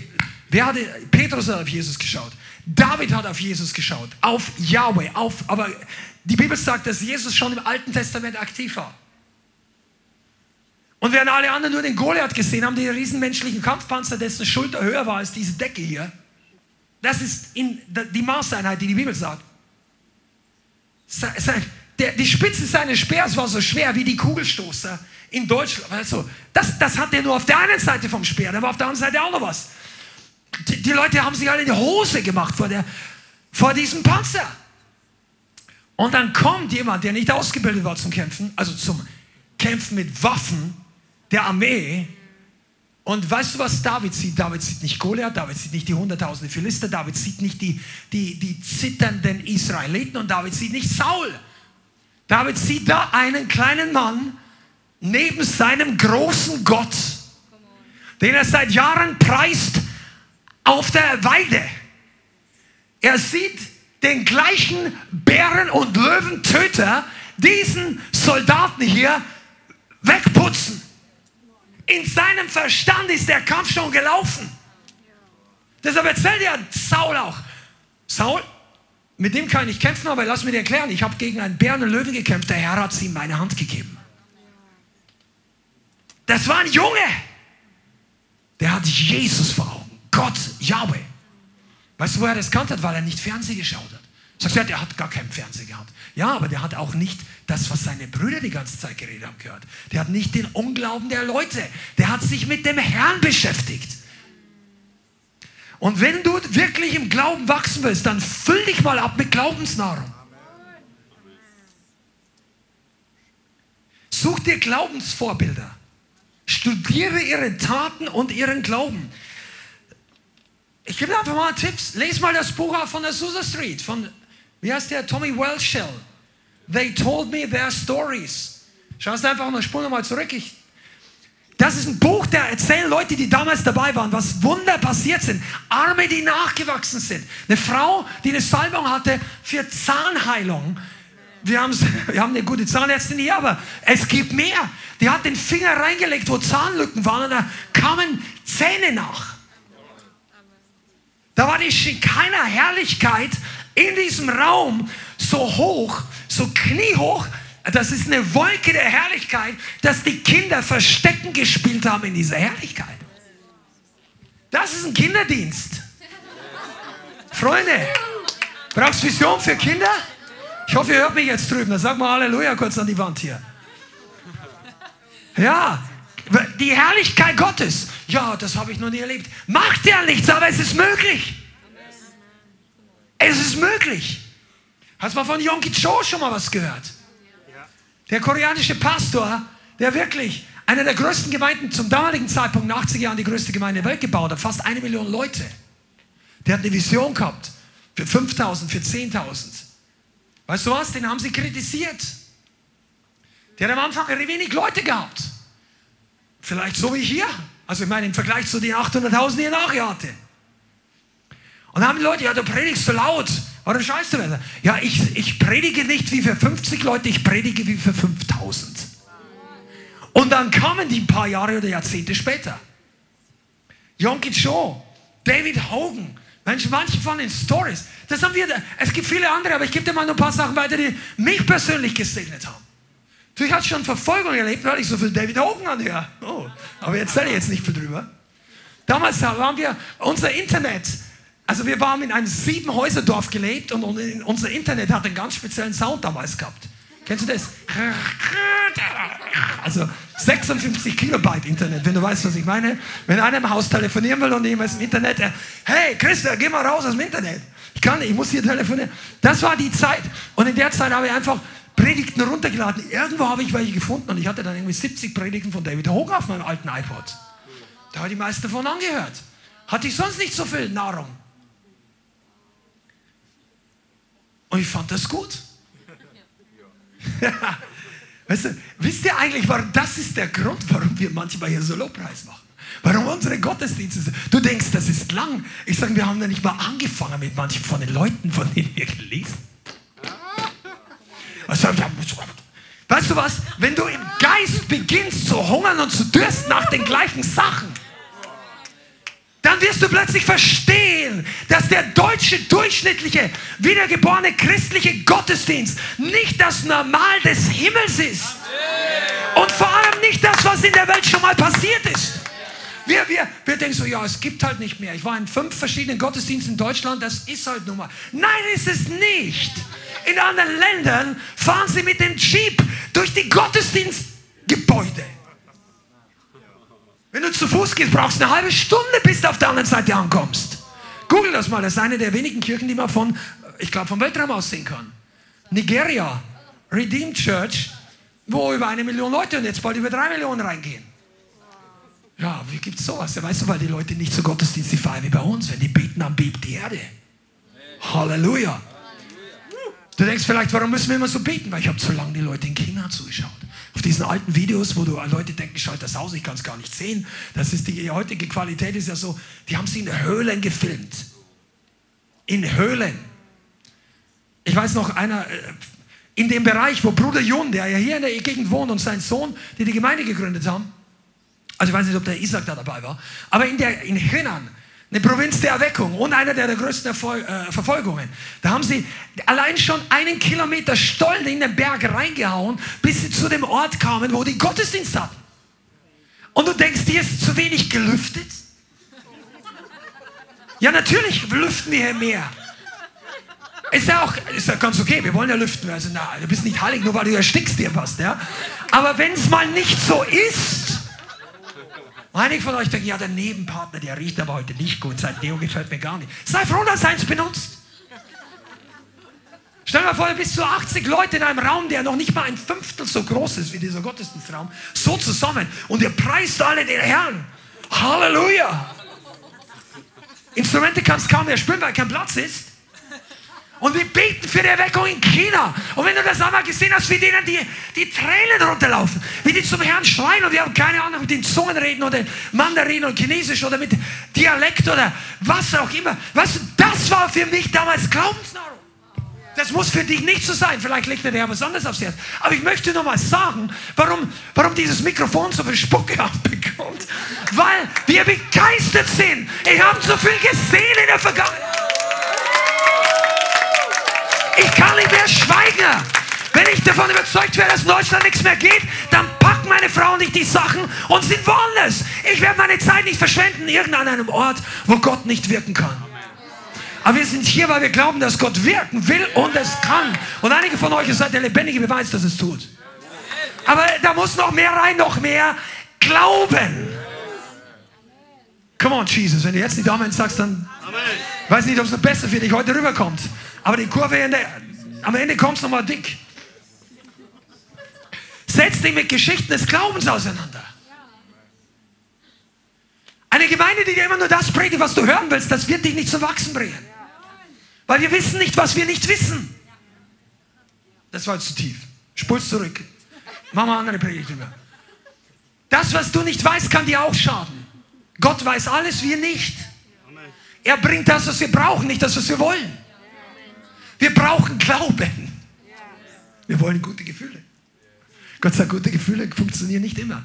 wer hatte, Petrus hat auf Jesus geschaut. David hat auf Jesus geschaut. Auf Yahweh. Auf, aber die Bibel sagt, dass Jesus schon im Alten Testament aktiv war. Und während alle anderen nur den Goliath gesehen haben, den riesenmenschlichen Kampfpanzer, dessen Schulter höher war als diese Decke hier. Das ist in, die Maßeinheit, die die Bibel sagt. Der, die Spitze seines Speers war so schwer wie die Kugelstoßer in Deutschland. Also, das, das hat er nur auf der einen Seite vom Speer, da war auf der anderen Seite auch noch was. Die, die Leute haben sich alle in die Hose gemacht vor, der, vor diesem Panzer. Und dann kommt jemand, der nicht ausgebildet war zum Kämpfen, also zum Kämpfen mit Waffen der Armee. Und weißt du, was David sieht? David sieht nicht Goliath, David sieht nicht die hunderttausende Philister, David sieht nicht die, die, die zitternden Israeliten und David sieht nicht Saul. David sieht da einen kleinen Mann neben seinem großen Gott, den er seit Jahren preist auf der Weide. Er sieht den gleichen Bären- und Löwentöter diesen Soldaten hier wegputzen. In seinem Verstand ist der Kampf schon gelaufen. Deshalb erzählt ja Saul auch. Saul, mit dem kann ich kämpfen, aber lass mir dir erklären, ich habe gegen einen Bären und Löwen gekämpft, der Herr hat sie in meine Hand gegeben. Das war ein Junge, der hat Jesus vor Augen. Gott, Yahweh. Weißt du, wo er das kannte? Weil er nicht Fernsehen geschaut hat. Sagst du, ja, der hat gar keinen Fernsehen gehabt. Ja, aber der hat auch nicht das, was seine Brüder die ganze Zeit geredet haben, gehört. Der hat nicht den Unglauben der Leute. Der hat sich mit dem Herrn beschäftigt. Und wenn du wirklich im Glauben wachsen willst, dann füll dich mal ab mit Glaubensnahrung. Such dir Glaubensvorbilder. Studiere ihre Taten und ihren Glauben. Ich gebe dir einfach mal Tipps. Lies mal das Buch von der Susa Street, von, wie heißt der, Tommy Welshell. They told me their stories. Schau es einfach eine Spur nochmal zurück. Ich, Das ist ein Buch, der erzählen Leute, die damals dabei waren, was Wunder passiert sind. Arme, die nachgewachsen sind. Eine Frau, die eine Salbung hatte für Zahnheilung. Wir, wir haben eine gute Zahnärztin hier, aber es gibt mehr. Die hat den Finger reingelegt, wo Zahnlücken waren, und da kamen Zähne nach. Da war die Schikaner Herrlichkeit in diesem Raum so hoch, so kniehoch, das ist eine Wolke der Herrlichkeit, dass die Kinder Verstecken gespielt haben in dieser Herrlichkeit. Das ist ein Kinderdienst. Freunde, brauchst du Vision für Kinder? Ich hoffe, ihr hört mich jetzt drüben. Dann sag mal Halleluja kurz an die Wand hier. Ja, die Herrlichkeit Gottes. Ja, das habe ich noch nie erlebt. Macht ja nichts, aber es ist möglich. Es ist möglich. Hast du mal von Yonki Cho schon mal was gehört? Der koreanische Pastor, der wirklich einer der größten Gemeinden zum damaligen Zeitpunkt, in 80 Jahren die größte Gemeinde der Welt gebaut hat, fast eine Million Leute. Der hat eine Vision gehabt für 5000, für 10.000. Weißt du was? Den haben sie kritisiert. Der hat am Anfang wenig Leute gehabt. Vielleicht so wie hier. Also ich meine im Vergleich zu den 800.000, die er nachher hatte. Und dann haben die Leute, ja, du predigst so laut. Warum scheißt du besser? Ja, ich, ich predige nicht wie für 50 Leute, ich predige wie für 5000. Und dann kamen die ein paar Jahre oder Jahrzehnte später. Yonki Cho, David Hogan, Mensch, manche von den Stories, das haben wir, es gibt viele andere, aber ich gebe dir mal nur ein paar Sachen weiter, die mich persönlich gesegnet haben. Du, ich hatte schon Verfolgung erlebt, weil ich so viel David Hogan anhöre. Oh, aber jetzt erzähle ich jetzt nicht viel drüber. Damals waren wir, unser Internet, also wir waren in einem sieben Häuserdorf gelebt und unser Internet hat einen ganz speziellen Sound damals gehabt. Kennst du das? Also 56 Kilobyte Internet, wenn du weißt, was ich meine. Wenn einer im Haus telefonieren will und jemand ist im Internet, der, hey Christa, geh mal raus aus dem Internet. Ich kann nicht, ich muss hier telefonieren. Das war die Zeit. Und in der Zeit habe ich einfach Predigten runtergeladen. Irgendwo habe ich welche gefunden und ich hatte dann irgendwie 70 Predigten von David Hogan auf meinem alten iPod. Da habe ich die meisten davon angehört. Hatte ich sonst nicht so viel Nahrung. Und ich fand das gut. weißt du, wisst ihr eigentlich, warum, das ist der Grund, warum wir manchmal hier so Lobpreis machen. Warum unsere Gottesdienste sind. Du denkst, das ist lang. Ich sage, wir haben ja nicht mal angefangen mit manchen von den Leuten, von denen wir gelesen. Also, weißt du was? Wenn du im Geist beginnst zu hungern und zu dürsten nach den gleichen Sachen, dann wirst du plötzlich verstehen, dass der deutsche durchschnittliche, wiedergeborene christliche Gottesdienst nicht das Normal des Himmels ist. Und vor allem nicht das, was in der Welt schon mal passiert ist. Wir, wir, wir denken so, ja, es gibt halt nicht mehr. Ich war in fünf verschiedenen Gottesdiensten in Deutschland, das ist halt nun mal. Nein, ist es nicht. In anderen Ländern fahren sie mit dem Jeep durch die Gottesdienstgebäude. Wenn du zu Fuß gehst, brauchst du eine halbe Stunde, bis du auf der anderen Seite ankommst. Google das mal, das ist eine der wenigen Kirchen, die man von, ich glaube, vom Weltraum aus sehen kann. Nigeria, Redeemed Church, wo über eine Million Leute und jetzt bald über drei Millionen reingehen. Ja, wie gibt es sowas? Ja, weißt du, weil die Leute nicht so Gottesdienst feiern wie bei uns. Wenn die beten, dann bebt die Erde. Halleluja. Du denkst vielleicht, warum müssen wir immer so beten? Weil ich habe zu lange die Leute in China zugeschaut. Auf diesen alten Videos, wo du Leute denken, schaut das aus, ich kann es gar nicht sehen. Das ist die heutige Qualität ist ja so, die haben sie in Höhlen gefilmt. In Höhlen. Ich weiß noch, einer äh, in dem Bereich, wo Bruder Jun, der ja hier in der Gegend wohnt und sein Sohn, die die Gemeinde gegründet haben, also ich weiß nicht, ob der Isaac da dabei war, aber in, der, in Henan, eine Provinz der Erweckung und einer der, größten Erfol äh, Verfolgungen. Da haben sie allein schon einen Kilometer Stollen in den Berg reingehauen, bis sie zu dem Ort kamen, wo die Gottesdienst hatten. Und du denkst, hier ist zu wenig gelüftet? Ja, natürlich lüften wir hier mehr. Ist ja auch ist ja ganz okay, wir wollen ja lüften. Also, na, du bist nicht heilig, nur weil du erstickst dir was. Ja? Aber wenn es mal nicht so ist, Einige von euch denken, ja, der Nebenpartner, der riecht aber heute nicht gut. Sein Deo gefällt mir gar nicht. Sei froh, dass er eins benutzt. Stell dir mal vor, bis zu 80 Leute in einem Raum, der noch nicht mal ein Fünftel so groß ist wie dieser Gottesdienstraum, so zusammen und ihr preist alle den Herrn. Halleluja! Instrumente kannst kaum mehr spielen, weil kein Platz ist. Und wir beten für die Erweckung in China. Und wenn du das einmal gesehen hast, wie denen die, die Tränen runterlaufen, wie die zum Herrn schreien und wir haben keine Ahnung, mit den Zungen reden oder Mandarin oder Chinesisch oder mit Dialekt oder was auch immer. Weißt du, das war für mich damals Glaubensnahrung. Das muss für dich nicht so sein. Vielleicht legt dir was anderes aufs Herz. Aber ich möchte noch mal sagen, warum, warum dieses Mikrofon so viel Spucke abbekommt. Weil wir begeistert sind. Ich habe so viel gesehen in der Vergangenheit. Ich kann nicht mehr schweigen. Wenn ich davon überzeugt wäre, dass in Deutschland nichts mehr geht, dann packen meine Frau und ich die Sachen und sind woanders. Ich werde meine Zeit nicht verschwenden in irgendeinem Ort, wo Gott nicht wirken kann. Aber wir sind hier, weil wir glauben, dass Gott wirken will und es kann. Und einige von euch seid der lebendige Beweis, dass es tut. Aber da muss noch mehr rein, noch mehr Glauben. Come on, Jesus. Wenn du jetzt nicht Amen sagst, dann Amen. weiß nicht, ob es noch besser für dich heute rüberkommt. Aber die Kurve der, am Ende kommt es nochmal dick. Setz dich mit Geschichten des Glaubens auseinander. Eine Gemeinde, die dir immer nur das predigt, was du hören willst, das wird dich nicht zum Wachsen bringen. Weil wir wissen nicht, was wir nicht wissen. Das war zu tief. Spul's zurück. Mach mal andere Predigt drüber. Das, was du nicht weißt, kann dir auch schaden. Gott weiß alles, wir nicht. Er bringt das, was wir brauchen, nicht das, was wir wollen. Wir brauchen Glauben. Wir wollen gute Gefühle. Gott sagt, gute Gefühle funktionieren nicht immer.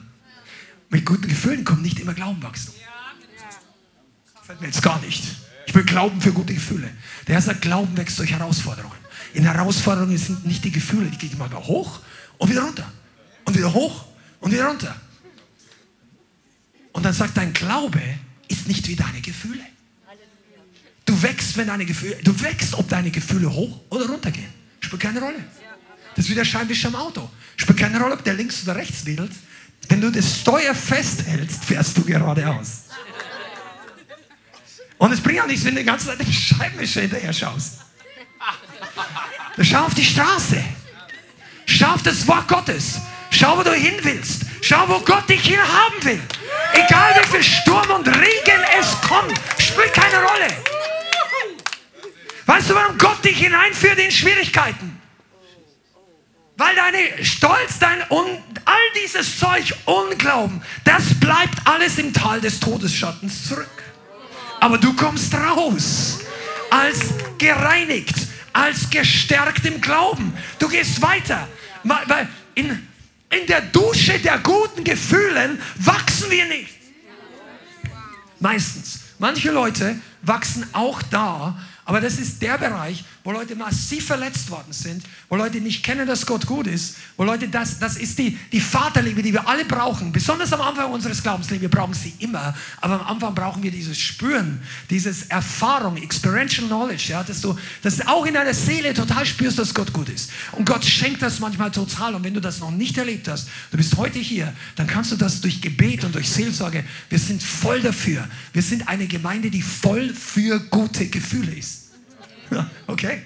Mit guten Gefühlen kommt nicht immer Glaubenwachstum. Fällt mir jetzt gar nicht. Ich will Glauben für gute Gefühle. Der Herr sagt, Glauben wächst durch Herausforderungen. In Herausforderungen sind nicht die Gefühle, die gehen immer hoch und wieder runter. Und wieder hoch und wieder runter. Und dann sagt dein Glaube ist nicht wie deine Gefühle. Du wächst, wenn deine Gefühle, du wächst, ob deine Gefühle hoch oder runter gehen. Spielt keine Rolle. Das ist wie der Scheinwischer im Auto. Spielt keine Rolle, ob der links oder rechts wedelt. Wenn du das Steuer festhältst, fährst du geradeaus. Und es bringt auch nichts, wenn du die ganze Zeit dem Scheibenwischer hinterher schaust. Schau auf die Straße. Schau auf das Wort Gottes. Schau, wo du hin willst. Schau, wo Gott dich hin haben will. Egal wie viel Sturm und Regen es kommt, spielt keine Rolle. Weißt du, warum Gott dich hineinführt in Schwierigkeiten? Weil deine Stolz, dein und all dieses Zeug, Unglauben, das bleibt alles im Tal des Todesschattens zurück. Aber du kommst raus als gereinigt, als gestärkt im Glauben. Du gehst weiter. Weil in, in der Dusche der guten Gefühlen wachsen wir nicht. Meistens. Manche Leute wachsen auch da, aber das ist der Bereich, wo Leute massiv verletzt worden sind, wo Leute nicht kennen, dass Gott gut ist, wo Leute, das, das ist die, die Vaterliebe, die wir alle brauchen, besonders am Anfang unseres Glaubenslebens, wir brauchen sie immer, aber am Anfang brauchen wir dieses Spüren, dieses Erfahrung, experiential knowledge, ja, dass du das auch in deiner Seele total spürst, dass Gott gut ist. Und Gott schenkt das manchmal total und wenn du das noch nicht erlebt hast, du bist heute hier, dann kannst du das durch Gebet und durch Seelsorge, wir sind voll dafür. Wir sind eine Gemeinde, die voll für gute Gefühle ist. Okay?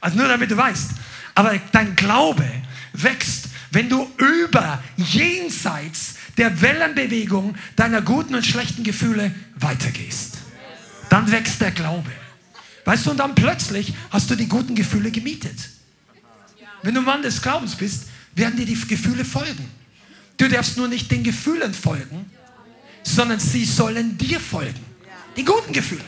Also nur damit du weißt. Aber dein Glaube wächst, wenn du über jenseits der Wellenbewegung deiner guten und schlechten Gefühle weitergehst. Dann wächst der Glaube. Weißt du, und dann plötzlich hast du die guten Gefühle gemietet. Wenn du Mann des Glaubens bist, werden dir die Gefühle folgen. Du darfst nur nicht den Gefühlen folgen, sondern sie sollen dir folgen. Die guten Gefühle.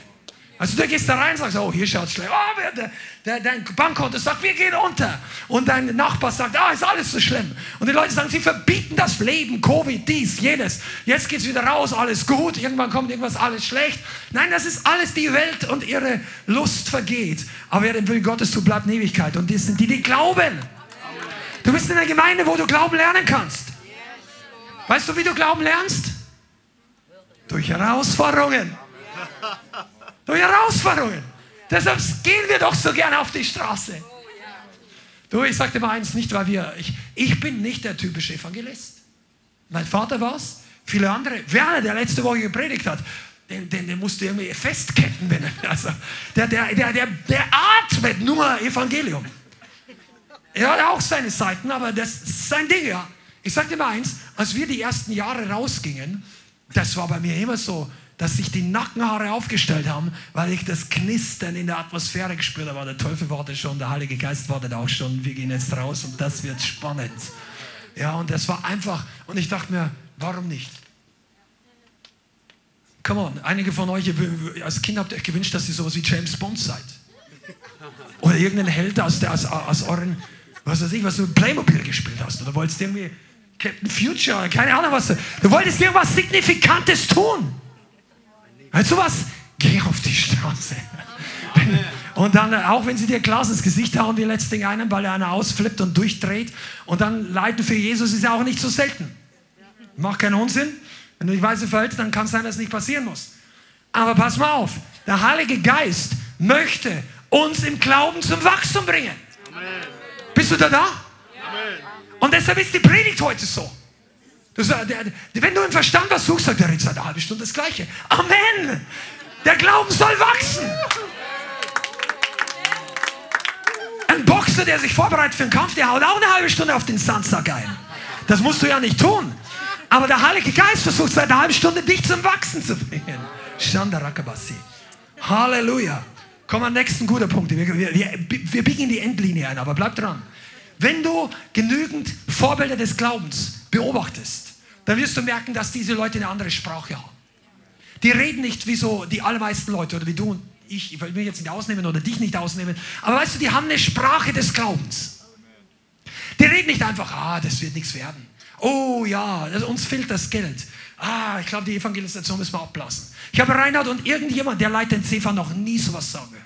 Also du gehst da rein und sagst, oh, hier schaut es schlecht. Oh, der, der, dein Bankkonto sagt, wir gehen unter. Und dein Nachbar sagt, ah, ist alles so schlimm. Und die Leute sagen, sie verbieten das Leben, Covid, dies, jenes. Jetzt geht es wieder raus, alles gut. Irgendwann kommt irgendwas, alles schlecht. Nein, das ist alles die Welt und ihre Lust vergeht. Aber wer den Willen Gottes tut, bleibt in Ewigkeit. Und das sind die, die glauben. Du bist in einer Gemeinde, wo du Glauben lernen kannst. Weißt du, wie du Glauben lernst? Durch Herausforderungen. Durch Herausforderungen. Deshalb gehen wir doch so gerne auf die Straße. Du, ich sagte mal eins, nicht weil wir, ich, ich bin nicht der typische Evangelist. Mein Vater war es, viele andere. Werner, der letzte Woche gepredigt hat, den, den, den musst du irgendwie festketten. Wenn, also, der, der, der, der, der atmet nur Evangelium. Er hat auch seine Seiten, aber das ist sein Ding, ja. Ich sagte mal eins, als wir die ersten Jahre rausgingen, das war bei mir immer so, dass sich die Nackenhaare aufgestellt haben, weil ich das Knistern in der Atmosphäre gespürt habe. Der Teufel wartet schon, der Heilige Geist wartet auch schon. Wir gehen jetzt raus und das wird spannend. Ja, und das war einfach, und ich dachte mir, warum nicht? Come on, einige von euch, als Kind habt ihr euch gewünscht, dass ihr sowas wie James Bond seid. Oder irgendein Held aus, der, aus, aus euren, was weiß ich, was du Playmobil gespielt hast. Oder wolltest irgendwie Captain Future, keine Ahnung was. Du, du wolltest irgendwas Signifikantes tun. Weißt du was? Geh auf die Straße. Und dann, auch wenn sie dir Glas ins Gesicht hauen, die letzten Ding einen, weil er einer ausflippt und durchdreht. Und dann leiden für Jesus ist ja auch nicht so selten. Macht keinen Unsinn. Wenn du dich weise verhältst, dann kann es sein, dass es nicht passieren muss. Aber pass mal auf. Der Heilige Geist möchte uns im Glauben zum Wachstum bringen. Amen. Bist du da da? Amen. Und deshalb ist die Predigt heute so. Du, wenn du im Verstand was suchst, sagt der Ritter eine halbe Stunde das Gleiche. Amen. Der Glauben soll wachsen. Ein Boxer, der sich vorbereitet für einen Kampf, der haut auch eine halbe Stunde auf den Sandsack ein. Das musst du ja nicht tun. Aber der Heilige Geist versucht seit einer halben Stunde, dich zum Wachsen zu bringen. Shandarakabasi. Halleluja. Komm am nächsten guter Punkt. Wir, wir, wir biegen die Endlinie ein, aber bleib dran. Wenn du genügend Vorbilder des Glaubens beobachtest, dann wirst du merken, dass diese Leute eine andere Sprache haben. Die reden nicht wie so die allermeisten Leute oder wie du und ich. Ich will mich jetzt nicht ausnehmen oder dich nicht ausnehmen. Aber weißt du, die haben eine Sprache des Glaubens. Die reden nicht einfach, ah, das wird nichts werden. Oh ja, uns fehlt das Geld. Ah, ich glaube, die Evangelisation müssen wir abblasen. Ich habe Reinhard und irgendjemand, der leitet den CEFA, noch nie sowas sagen.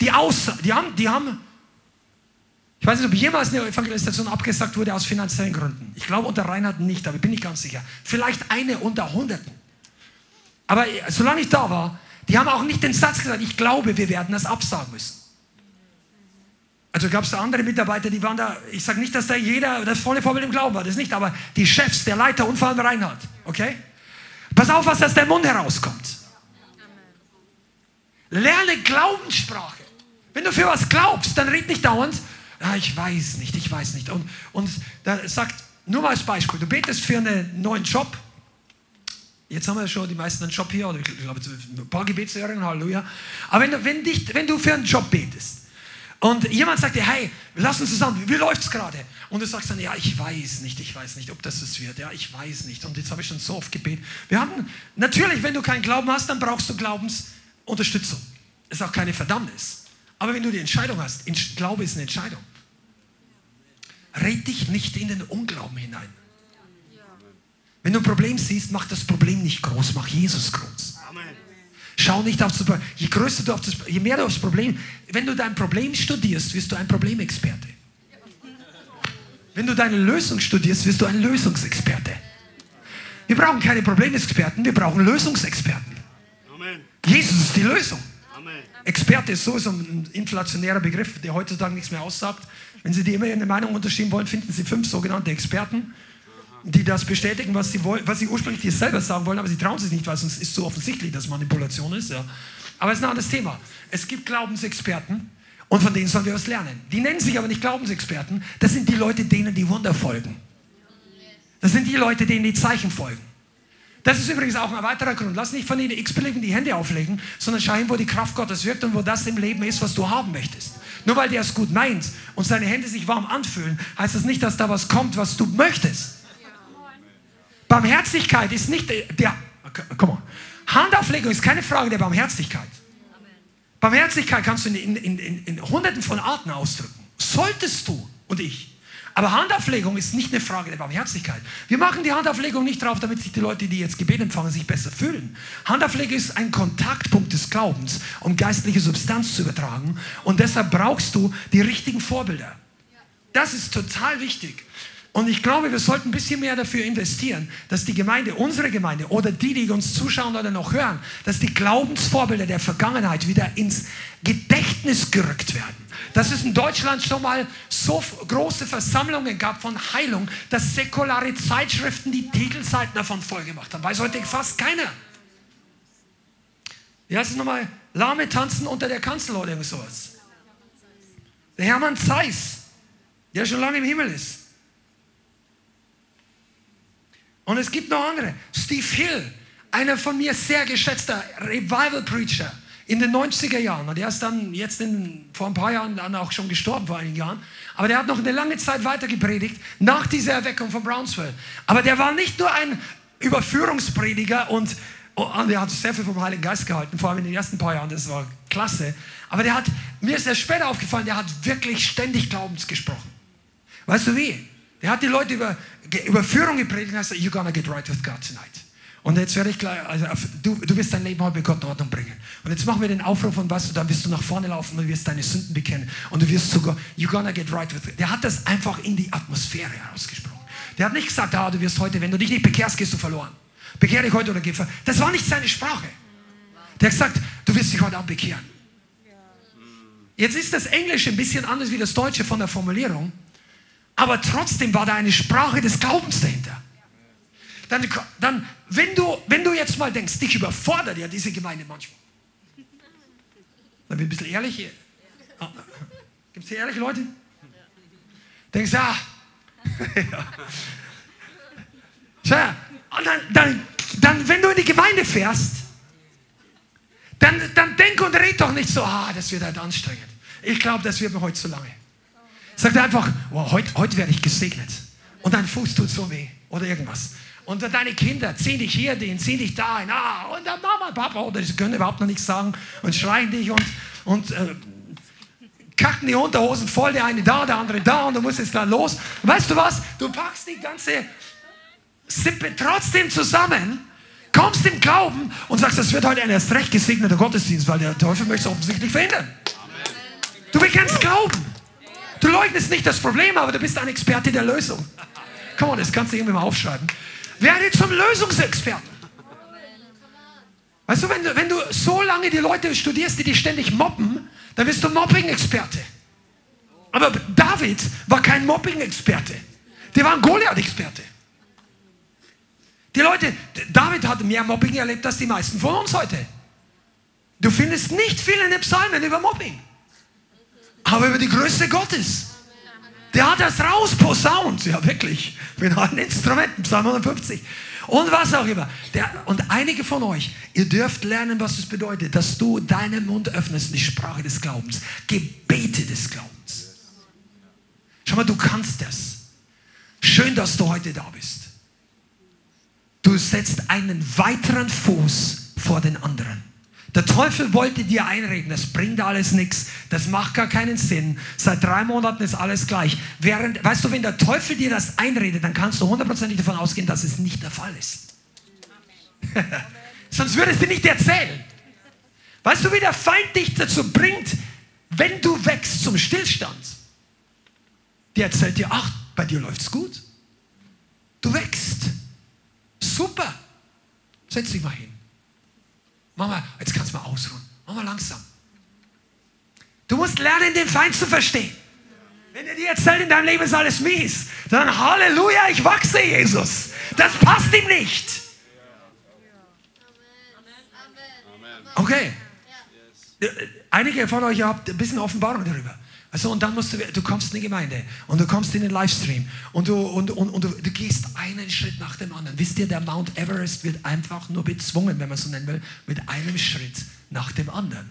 Die, Aussa die, haben, die haben ich weiß nicht, ob jemals eine Evangelisation abgesagt wurde aus finanziellen Gründen. Ich glaube unter Reinhard nicht, aber ich bin nicht ganz sicher. Vielleicht eine unter Hunderten. Aber solange ich da war, die haben auch nicht den Satz gesagt, ich glaube, wir werden das absagen müssen. Also gab es da andere Mitarbeiter, die waren da, ich sage nicht, dass da jeder das volle Vorbild im Glauben war, das nicht, aber die Chefs, der Leiter und vor allem Reinhard, okay? Pass auf, was aus dem Mund herauskommt. Lerne Glaubenssprache. Wenn du für was glaubst, dann red nicht dauernd, ah, ich weiß nicht, ich weiß nicht. Und, und da sagt, nur mal als Beispiel, du betest für einen neuen Job. Jetzt haben wir schon die meisten einen Job hier, oder ich glaube, ein paar Gebetshörerinnen, Halleluja. Aber wenn du, wenn, dich, wenn du für einen Job betest und jemand sagt dir, hey, lass uns zusammen, wie läuft es gerade? Und du sagst dann, ja, ich weiß nicht, ich weiß nicht, ob das es wird, ja, ich weiß nicht. Und jetzt habe ich schon so oft gebetet. Wir haben, natürlich, wenn du keinen Glauben hast, dann brauchst du Glaubensunterstützung. Ist auch keine Verdammnis. Aber wenn du die Entscheidung hast, Glaube ist eine Entscheidung. Red dich nicht in den Unglauben hinein. Wenn du ein Problem siehst, mach das Problem nicht groß, mach Jesus groß. Schau nicht auf das Problem. Je größer du auf das, je mehr du aufs Problem, wenn du dein Problem studierst, wirst du ein Problemexperte. Wenn du deine Lösung studierst, wirst du ein Lösungsexperte. Wir brauchen keine Problemexperten, wir brauchen Lösungsexperten. Amen. Jesus ist die Lösung. Experte ist sowieso ein inflationärer Begriff, der heutzutage nichts mehr aussagt. Wenn Sie dir immer eine Meinung unterschieben wollen, finden Sie fünf sogenannte Experten, die das bestätigen, was sie, wollen, was sie ursprünglich selber sagen wollen, aber sie trauen sich nicht, weil sonst ist so offensichtlich, dass Manipulation ist. Ja. Aber es ist ein anderes Thema. Es gibt Glaubensexperten und von denen sollen wir was lernen. Die nennen sich aber nicht Glaubensexperten, das sind die Leute, denen die Wunder folgen. Das sind die Leute, denen die Zeichen folgen. Das ist übrigens auch ein weiterer Grund. Lass nicht von den x-beliebigen die Hände auflegen, sondern schau hin, wo die Kraft Gottes wirkt und wo das im Leben ist, was du haben möchtest. Nur weil der es gut meint und seine Hände sich warm anfühlen, heißt das nicht, dass da was kommt, was du möchtest. Barmherzigkeit ist nicht der. Komm mal. Handauflegung ist keine Frage der Barmherzigkeit. Barmherzigkeit kannst du in, in, in, in hunderten von Arten ausdrücken. Solltest du und ich. Aber Handauflegung ist nicht eine Frage der Barmherzigkeit. Wir machen die Handauflegung nicht drauf, damit sich die Leute, die jetzt Gebet empfangen, sich besser fühlen. Handauflegung ist ein Kontaktpunkt des Glaubens, um geistliche Substanz zu übertragen. Und deshalb brauchst du die richtigen Vorbilder. Das ist total wichtig. Und ich glaube, wir sollten ein bisschen mehr dafür investieren, dass die Gemeinde, unsere Gemeinde oder die, die uns zuschauen oder noch hören, dass die Glaubensvorbilder der Vergangenheit wieder ins Gedächtnis gerückt werden. Dass es in Deutschland schon mal so große Versammlungen gab von Heilung, dass säkulare Zeitschriften die Titelseiten davon vollgemacht haben. Weiß heute fast keiner. Wie heißt es nochmal? Lahme tanzen unter der Kanzel oder irgend sowas. Der Hermann Zeiss, der schon lange im Himmel ist. Und es gibt noch andere. Steve Hill, einer von mir sehr geschätzter Revival Preacher in den 90er Jahren. Und der ist dann jetzt in, vor ein paar Jahren dann auch schon gestorben, vor einigen Jahren. Aber der hat noch eine lange Zeit weiter gepredigt, nach dieser Erweckung von Brownsville. Aber der war nicht nur ein Überführungsprediger und, und der hat sehr viel vom Heiligen Geist gehalten, vor allem in den ersten paar Jahren, das war klasse. Aber der hat, mir ist erst später aufgefallen, der hat wirklich ständig Glaubens gesprochen. Weißt du wie? Der hat die Leute über Überführung gepredigt und hat gesagt, you're gonna get right with God tonight. Und jetzt werde ich gleich, also du, du wirst dein Leben heute mit Gott in Ordnung bringen. Und jetzt machen wir den Aufruf und weißt du, dann wirst du nach vorne laufen und wirst deine Sünden bekennen. Und du wirst sogar, you're gonna get right with it. Der hat das einfach in die Atmosphäre herausgesprochen. Der hat nicht gesagt, ah, du wirst heute, wenn du dich nicht bekehrst, gehst du verloren. Bekehr dich heute oder geh verloren. Das war nicht seine Sprache. Der hat gesagt, du wirst dich heute Abend bekehren. Jetzt ist das Englische ein bisschen anders wie das Deutsche von der Formulierung. Aber trotzdem war da eine Sprache des Glaubens dahinter dann, dann wenn, du, wenn du jetzt mal denkst, dich überfordert ja diese Gemeinde manchmal. Dann bin ich ein bisschen ehrlich hier. Ah, Gibt es hier ehrliche Leute? Denkst du, ah. ja. Tja, und dann, dann, dann, wenn du in die Gemeinde fährst, dann, dann denk und red doch nicht so, ah, das wird halt anstrengend. Ich glaube, das wird mir heute zu lange. Sag dir einfach, oh, heute, heute werde ich gesegnet. Und dein Fuß tut so weh. Oder irgendwas. Und deine Kinder ziehen dich hier hin, ziehen dich da hin. Ah, und dann Mama, Papa, oder sie können überhaupt noch nichts sagen und schreien dich und, und äh, kacken die Unterhosen voll, der eine da, der andere da und du musst jetzt da los. Weißt du was? Du packst die ganze Sippe trotzdem zusammen, kommst im Glauben und sagst, das wird heute ein erst recht gesegneter Gottesdienst, weil der Teufel möchte es offensichtlich verhindern. Du bekennst Glauben. Du leugnest nicht das Problem, aber du bist ein Experte der Lösung. Komm das kannst du irgendwie mal aufschreiben. Werde zum Lösungsexperten. Weißt du wenn, du, wenn du so lange die Leute studierst, die dich ständig mobben, dann bist du Mobbing-Experte. Aber David war kein Mobbing-Experte. Der war ein Goliath-Experte. Die Leute, David hat mehr Mobbing erlebt als die meisten von uns heute. Du findest nicht viel in den Psalmen über Mobbing, aber über die Größe Gottes. Der hat das rausposaunt. Ja, wirklich. Mit allen Instrumenten. Psalm 150. Und was auch immer. Der, und einige von euch, ihr dürft lernen, was es bedeutet, dass du deinen Mund öffnest, die Sprache des Glaubens, Gebete des Glaubens. Schau mal, du kannst das. Schön, dass du heute da bist. Du setzt einen weiteren Fuß vor den anderen. Der Teufel wollte dir einreden, das bringt alles nichts, das macht gar keinen Sinn. Seit drei Monaten ist alles gleich. Während, weißt du, wenn der Teufel dir das einredet, dann kannst du hundertprozentig davon ausgehen, dass es nicht der Fall ist. Sonst würdest du nicht erzählen. Weißt du, wie der Feind dich dazu bringt, wenn du wächst zum Stillstand? Der erzählt dir, ach, bei dir läuft's gut. Du wächst. Super. Setz dich mal hin. Mama, jetzt kannst du mal ausruhen. Mach mal langsam. Du musst lernen, den Feind zu verstehen. Wenn er dir erzählt, in deinem Leben ist alles mies, dann Halleluja, ich wachse, Jesus. Das passt ihm nicht. Okay. Einige von euch habt ein bisschen Offenbarung darüber. Also und dann musst du, du kommst in die Gemeinde und du kommst in den Livestream und du, und, und, und du, du gehst einen Schritt nach dem anderen. Wisst ihr, der Mount Everest wird einfach nur bezwungen, wenn man so nennen will, mit einem Schritt nach dem anderen.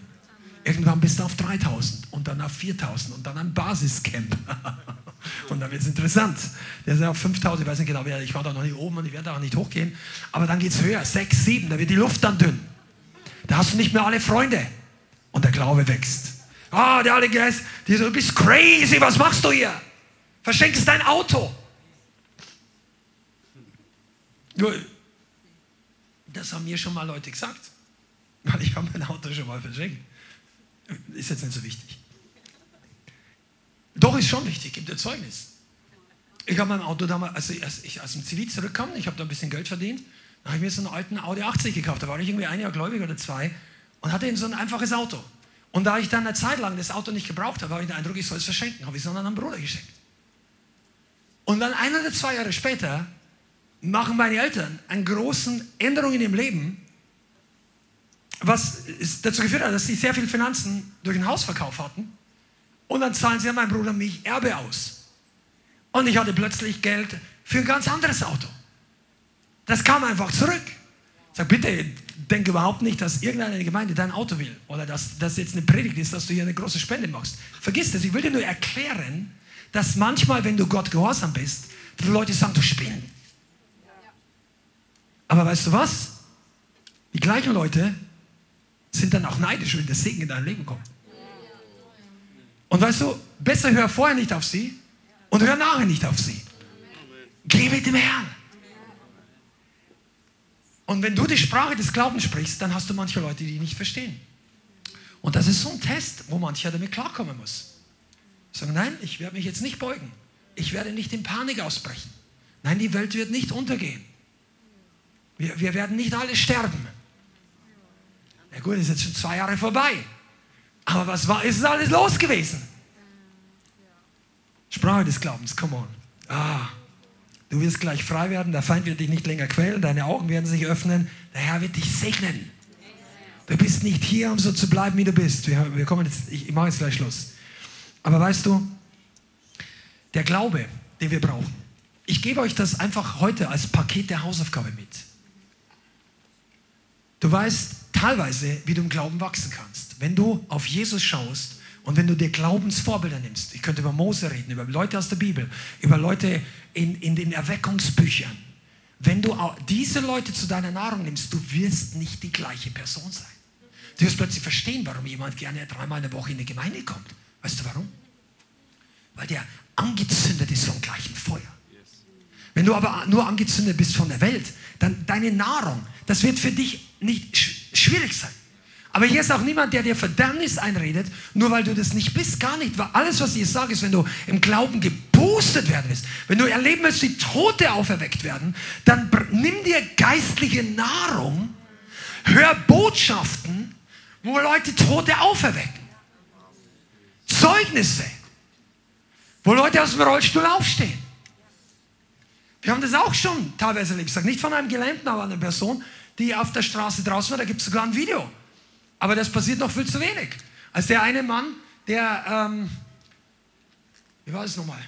Irgendwann bist du auf 3000 und dann auf 4000 und dann ein Basiscamp. und dann wird es interessant. Der ist auf 5000, ich weiß nicht genau, ich war da noch nicht oben und ich werde da auch nicht hochgehen. Aber dann geht es höher, 6, 7, da wird die Luft dann dünn. Da hast du nicht mehr alle Freunde und der Glaube wächst. Ah, der Heilige Geist, die so, du bist crazy, was machst du hier? Verschenkst dein Auto. Das haben mir schon mal Leute gesagt. Weil ich habe mein Auto schon mal verschenkt. Ist jetzt nicht so wichtig. Doch, ist schon wichtig, gibt dir Zeugnis. Ich habe mein Auto damals, als ich, aus dem Zivil zurückkam, ich habe da ein bisschen Geld verdient, habe ich mir so einen alten Audi 80 gekauft. Da war ich irgendwie ein Jahr gläubig oder zwei und hatte so ein einfaches Auto. Und da ich dann eine Zeit lang das Auto nicht gebraucht habe, habe ich den Eindruck, ich soll es verschenken. Habe ich es dann an einen Bruder geschenkt. Und dann ein oder zwei Jahre später machen meine Eltern eine große Änderung in ihrem Leben, was dazu geführt hat, dass sie sehr viel Finanzen durch den Hausverkauf hatten. Und dann zahlen sie an meinen Bruder mich Erbe aus. Und ich hatte plötzlich Geld für ein ganz anderes Auto. Das kam einfach zurück. Sag bitte, denk überhaupt nicht, dass irgendeine Gemeinde dein Auto will oder dass das jetzt eine Predigt ist, dass du hier eine große Spende machst. Vergiss das. Ich will dir nur erklären, dass manchmal, wenn du Gott gehorsam bist, die Leute sagen, du spinnen. Aber weißt du was? Die gleichen Leute sind dann auch neidisch, wenn der Segen in dein Leben kommt. Und weißt du, besser hör vorher nicht auf sie und hör nachher nicht auf sie. Geh mit dem Herrn. Und wenn du die Sprache des Glaubens sprichst, dann hast du manche Leute, die nicht verstehen. Und das ist so ein Test, wo mancher damit klarkommen muss. Sagen, nein, ich werde mich jetzt nicht beugen. Ich werde nicht in Panik ausbrechen. Nein, die Welt wird nicht untergehen. Wir, wir werden nicht alle sterben. Na gut, ist jetzt schon zwei Jahre vorbei. Aber was war, ist alles los gewesen? Sprache des Glaubens, come on. Ah, du wirst gleich frei werden, der Feind wird dich nicht länger quälen, deine Augen werden sich öffnen, der Herr wird dich segnen. Du bist nicht hier, um so zu bleiben, wie du bist. Wir, wir kommen jetzt, ich, ich mache jetzt gleich Schluss. Aber weißt du, der Glaube, den wir brauchen, ich gebe euch das einfach heute als Paket der Hausaufgabe mit. Du weißt teilweise, wie du im Glauben wachsen kannst. Wenn du auf Jesus schaust und wenn du dir Glaubensvorbilder nimmst, ich könnte über Mose reden, über Leute aus der Bibel, über Leute in, in den Erweckungsbüchern. Wenn du diese Leute zu deiner Nahrung nimmst, du wirst nicht die gleiche Person sein. Du wirst plötzlich verstehen, warum jemand gerne dreimal in der Woche in die Gemeinde kommt. Weißt du warum? Weil der angezündet ist vom gleichen Feuer. Wenn du aber nur angezündet bist von der Welt, dann deine Nahrung, das wird für dich nicht schwierig sein. Aber hier ist auch niemand, der dir Verdammnis einredet, nur weil du das nicht bist. Gar nicht. Weil alles, was ich sage, ist, wenn du im Glauben geboostet werden willst, wenn du erleben willst, wie Tote auferweckt werden, dann nimm dir geistliche Nahrung, hör Botschaften, wo Leute Tote auferwecken. Zeugnisse, wo Leute aus dem Rollstuhl aufstehen. Wir haben das auch schon teilweise erlebt. Nicht von einem Gelähmten, aber einer Person, die auf der Straße draußen war. Da gibt es sogar ein Video. Aber das passiert noch viel zu wenig. Als der eine Mann, der, ähm, wie war es nochmal?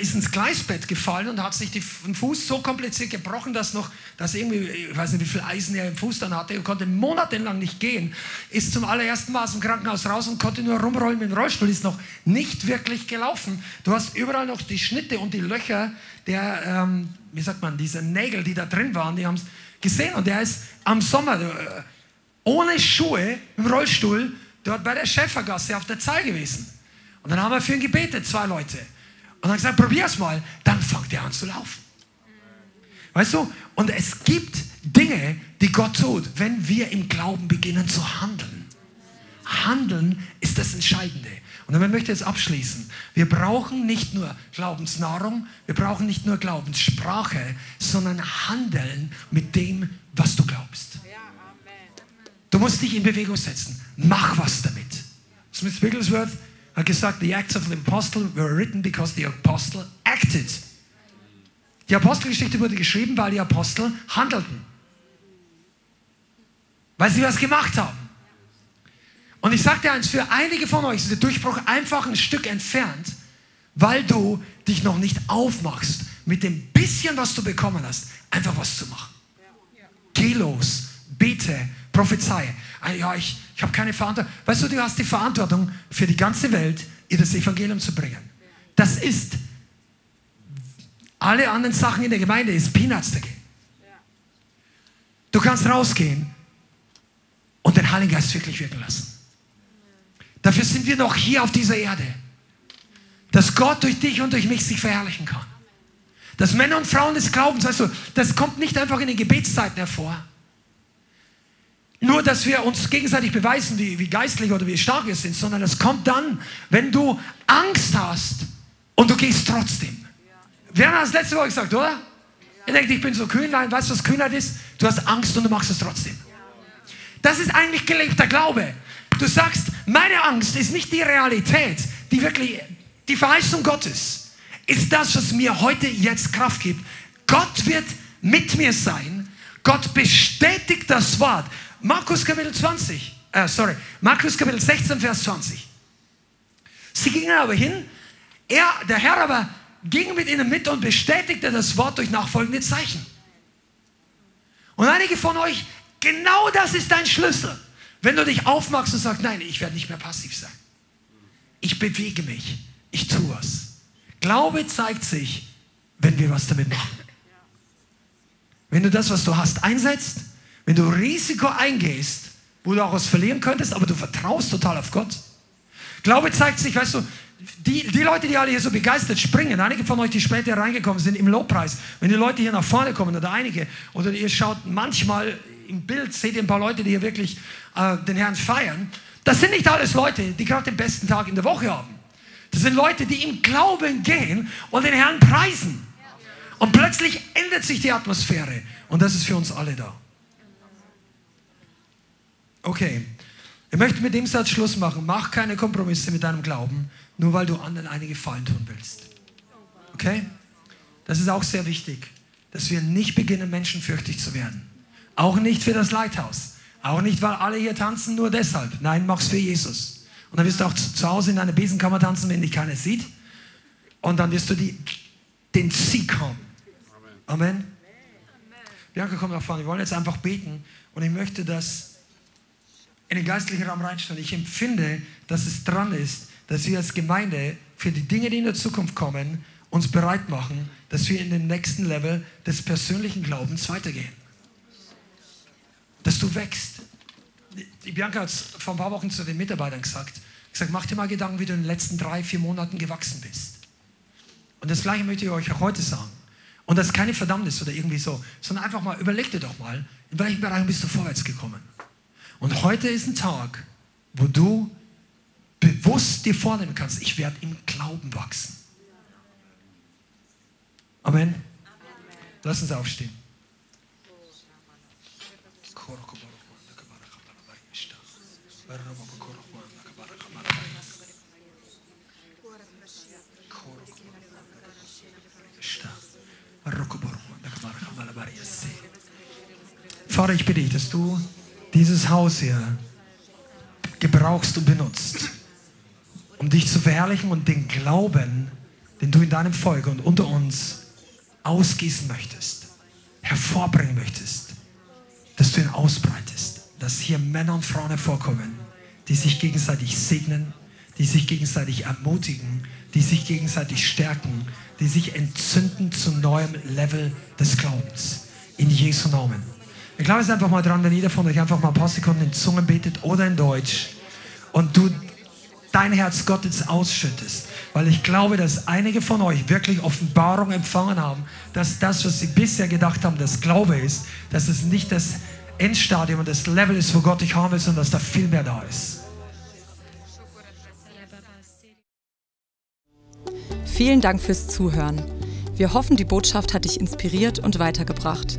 Ist ins Gleisbett gefallen und hat sich den Fuß so kompliziert gebrochen, dass noch, dass irgendwie, ich weiß nicht, wie viel Eisen er im Fuß dann hatte, und konnte monatelang nicht gehen. Ist zum allerersten Mal aus dem Krankenhaus raus und konnte nur rumrollen mit dem Rollstuhl, ist noch nicht wirklich gelaufen. Du hast überall noch die Schnitte und die Löcher der, ähm, wie sagt man, diese Nägel, die da drin waren, die haben es gesehen. Und der ist am Sommer äh, ohne Schuhe im Rollstuhl dort bei der Schäfergasse auf der Zahl gewesen. Und dann haben wir für ihn gebetet, zwei Leute. Und dann gesagt, probier's mal. Dann fängt er an zu laufen. Weißt du? Und es gibt Dinge, die Gott tut, wenn wir im Glauben beginnen zu handeln. Handeln ist das Entscheidende. Und dann möchte ich jetzt abschließen. Wir brauchen nicht nur Glaubensnahrung, wir brauchen nicht nur Glaubenssprache, sondern Handeln mit dem, was du glaubst. Du musst dich in Bewegung setzen. Mach was damit. Smith Wigglesworth hat gesagt, the acts of the apostle were written because the apostle acted. Die Apostelgeschichte wurde geschrieben, weil die Apostel handelten. Weil sie was gemacht haben. Und ich dir eins, für einige von euch ist der Durchbruch einfach ein Stück entfernt, weil du dich noch nicht aufmachst, mit dem bisschen, was du bekommen hast, einfach was zu machen. Geh los, bete, prophezei. Ah, ja, ich, ich habe keine Verantwortung. Weißt du, du hast die Verantwortung für die ganze Welt, ihr das Evangelium zu bringen. Das ist, alle anderen Sachen in der Gemeinde ist Peanuts dagegen. Du kannst rausgehen und den Heiligen Geist wirklich wirken lassen. Dafür sind wir noch hier auf dieser Erde. Dass Gott durch dich und durch mich sich verherrlichen kann. Dass Männer und Frauen des Glaubens, weißt du, das kommt nicht einfach in den Gebetszeiten hervor. Nur, dass wir uns gegenseitig beweisen, wie, wie geistlich oder wie stark wir sind, sondern es kommt dann, wenn du Angst hast und du gehst trotzdem. Wir haben das letzte Woche gesagt, oder? Ihr denkt, ich bin so kühn. Nein, weißt du, was Kühnheit ist? Du hast Angst und du machst es trotzdem. Das ist eigentlich gelebter Glaube. Du sagst, meine Angst ist nicht die Realität, die wirklich, die Verheißung Gottes ist das, was mir heute jetzt Kraft gibt. Gott wird mit mir sein. Gott bestätigt das Wort. Markus Kapitel 20, äh, sorry, Markus Kapitel 16, Vers 20. Sie gingen aber hin, er, der Herr aber ging mit ihnen mit und bestätigte das Wort durch nachfolgende Zeichen. Und einige von euch, genau das ist dein Schlüssel. Wenn du dich aufmachst und sagst, nein, ich werde nicht mehr passiv sein. Ich bewege mich. Ich tue was. Glaube zeigt sich, wenn wir was damit machen. Wenn du das, was du hast, einsetzt, wenn du Risiko eingehst, wo du auch was verlieren könntest, aber du vertraust total auf Gott. Glaube zeigt sich, weißt du, die, die Leute, die alle hier so begeistert springen, einige von euch, die später reingekommen sind im Lobpreis, wenn die Leute hier nach vorne kommen oder einige, oder ihr schaut manchmal im Bild, seht ihr ein paar Leute, die hier wirklich äh, den Herrn feiern, das sind nicht alles Leute, die gerade den besten Tag in der Woche haben. Das sind Leute, die im Glauben gehen und den Herrn preisen. Und plötzlich ändert sich die Atmosphäre. Und das ist für uns alle da. Okay, ich möchte mit dem Satz Schluss machen. Mach keine Kompromisse mit deinem Glauben, nur weil du anderen eine Gefallen tun willst. Okay? Das ist auch sehr wichtig, dass wir nicht beginnen, menschenfürchtig zu werden. Auch nicht für das Leithaus. Auch nicht, weil alle hier tanzen, nur deshalb. Nein, mach's für Jesus. Und dann wirst du auch zu Hause in einer Besenkammer tanzen, wenn dich keiner sieht. Und dann wirst du die, den Sieg haben. Amen. Amen. Bianca, komm nach vorne. Wir wollen jetzt einfach beten. Und ich möchte das in den geistlichen Raum reinstellen. Ich empfinde, dass es dran ist, dass wir als Gemeinde für die Dinge, die in der Zukunft kommen, uns bereit machen, dass wir in den nächsten Level des persönlichen Glaubens weitergehen dass du wächst. Die Bianca hat es vor ein paar Wochen zu den Mitarbeitern gesagt. gesagt, mach dir mal Gedanken, wie du in den letzten drei, vier Monaten gewachsen bist. Und das Gleiche möchte ich euch auch heute sagen. Und das ist keine Verdammnis oder irgendwie so, sondern einfach mal, überleg dir doch mal, in welchen Bereichen bist du vorwärts gekommen. Und heute ist ein Tag, wo du bewusst dir vornehmen kannst, ich werde im Glauben wachsen. Amen. Lass uns aufstehen. Vater, ich bitte dich, dass du dieses Haus hier gebrauchst und benutzt, um dich zu verherrlichen und den Glauben, den du in deinem Volk und unter uns ausgießen möchtest, hervorbringen möchtest, dass du ihn ausbreitest, dass hier Männer und Frauen hervorkommen, die sich gegenseitig segnen, die sich gegenseitig ermutigen, die sich gegenseitig stärken, die sich entzünden zu neuem Level des Glaubens. In Jesu Namen. Ich glaube es einfach mal dran, wenn jeder von euch einfach mal ein paar Sekunden in Zungen betet oder in Deutsch und du dein Herz Gottes ausschüttest. Weil ich glaube, dass einige von euch wirklich Offenbarung empfangen haben, dass das, was sie bisher gedacht haben, das Glaube ist, dass es nicht das Endstadium und das Level ist, wo Gott dich haben will, sondern dass da viel mehr da ist. Vielen Dank fürs Zuhören. Wir hoffen, die Botschaft hat dich inspiriert und weitergebracht.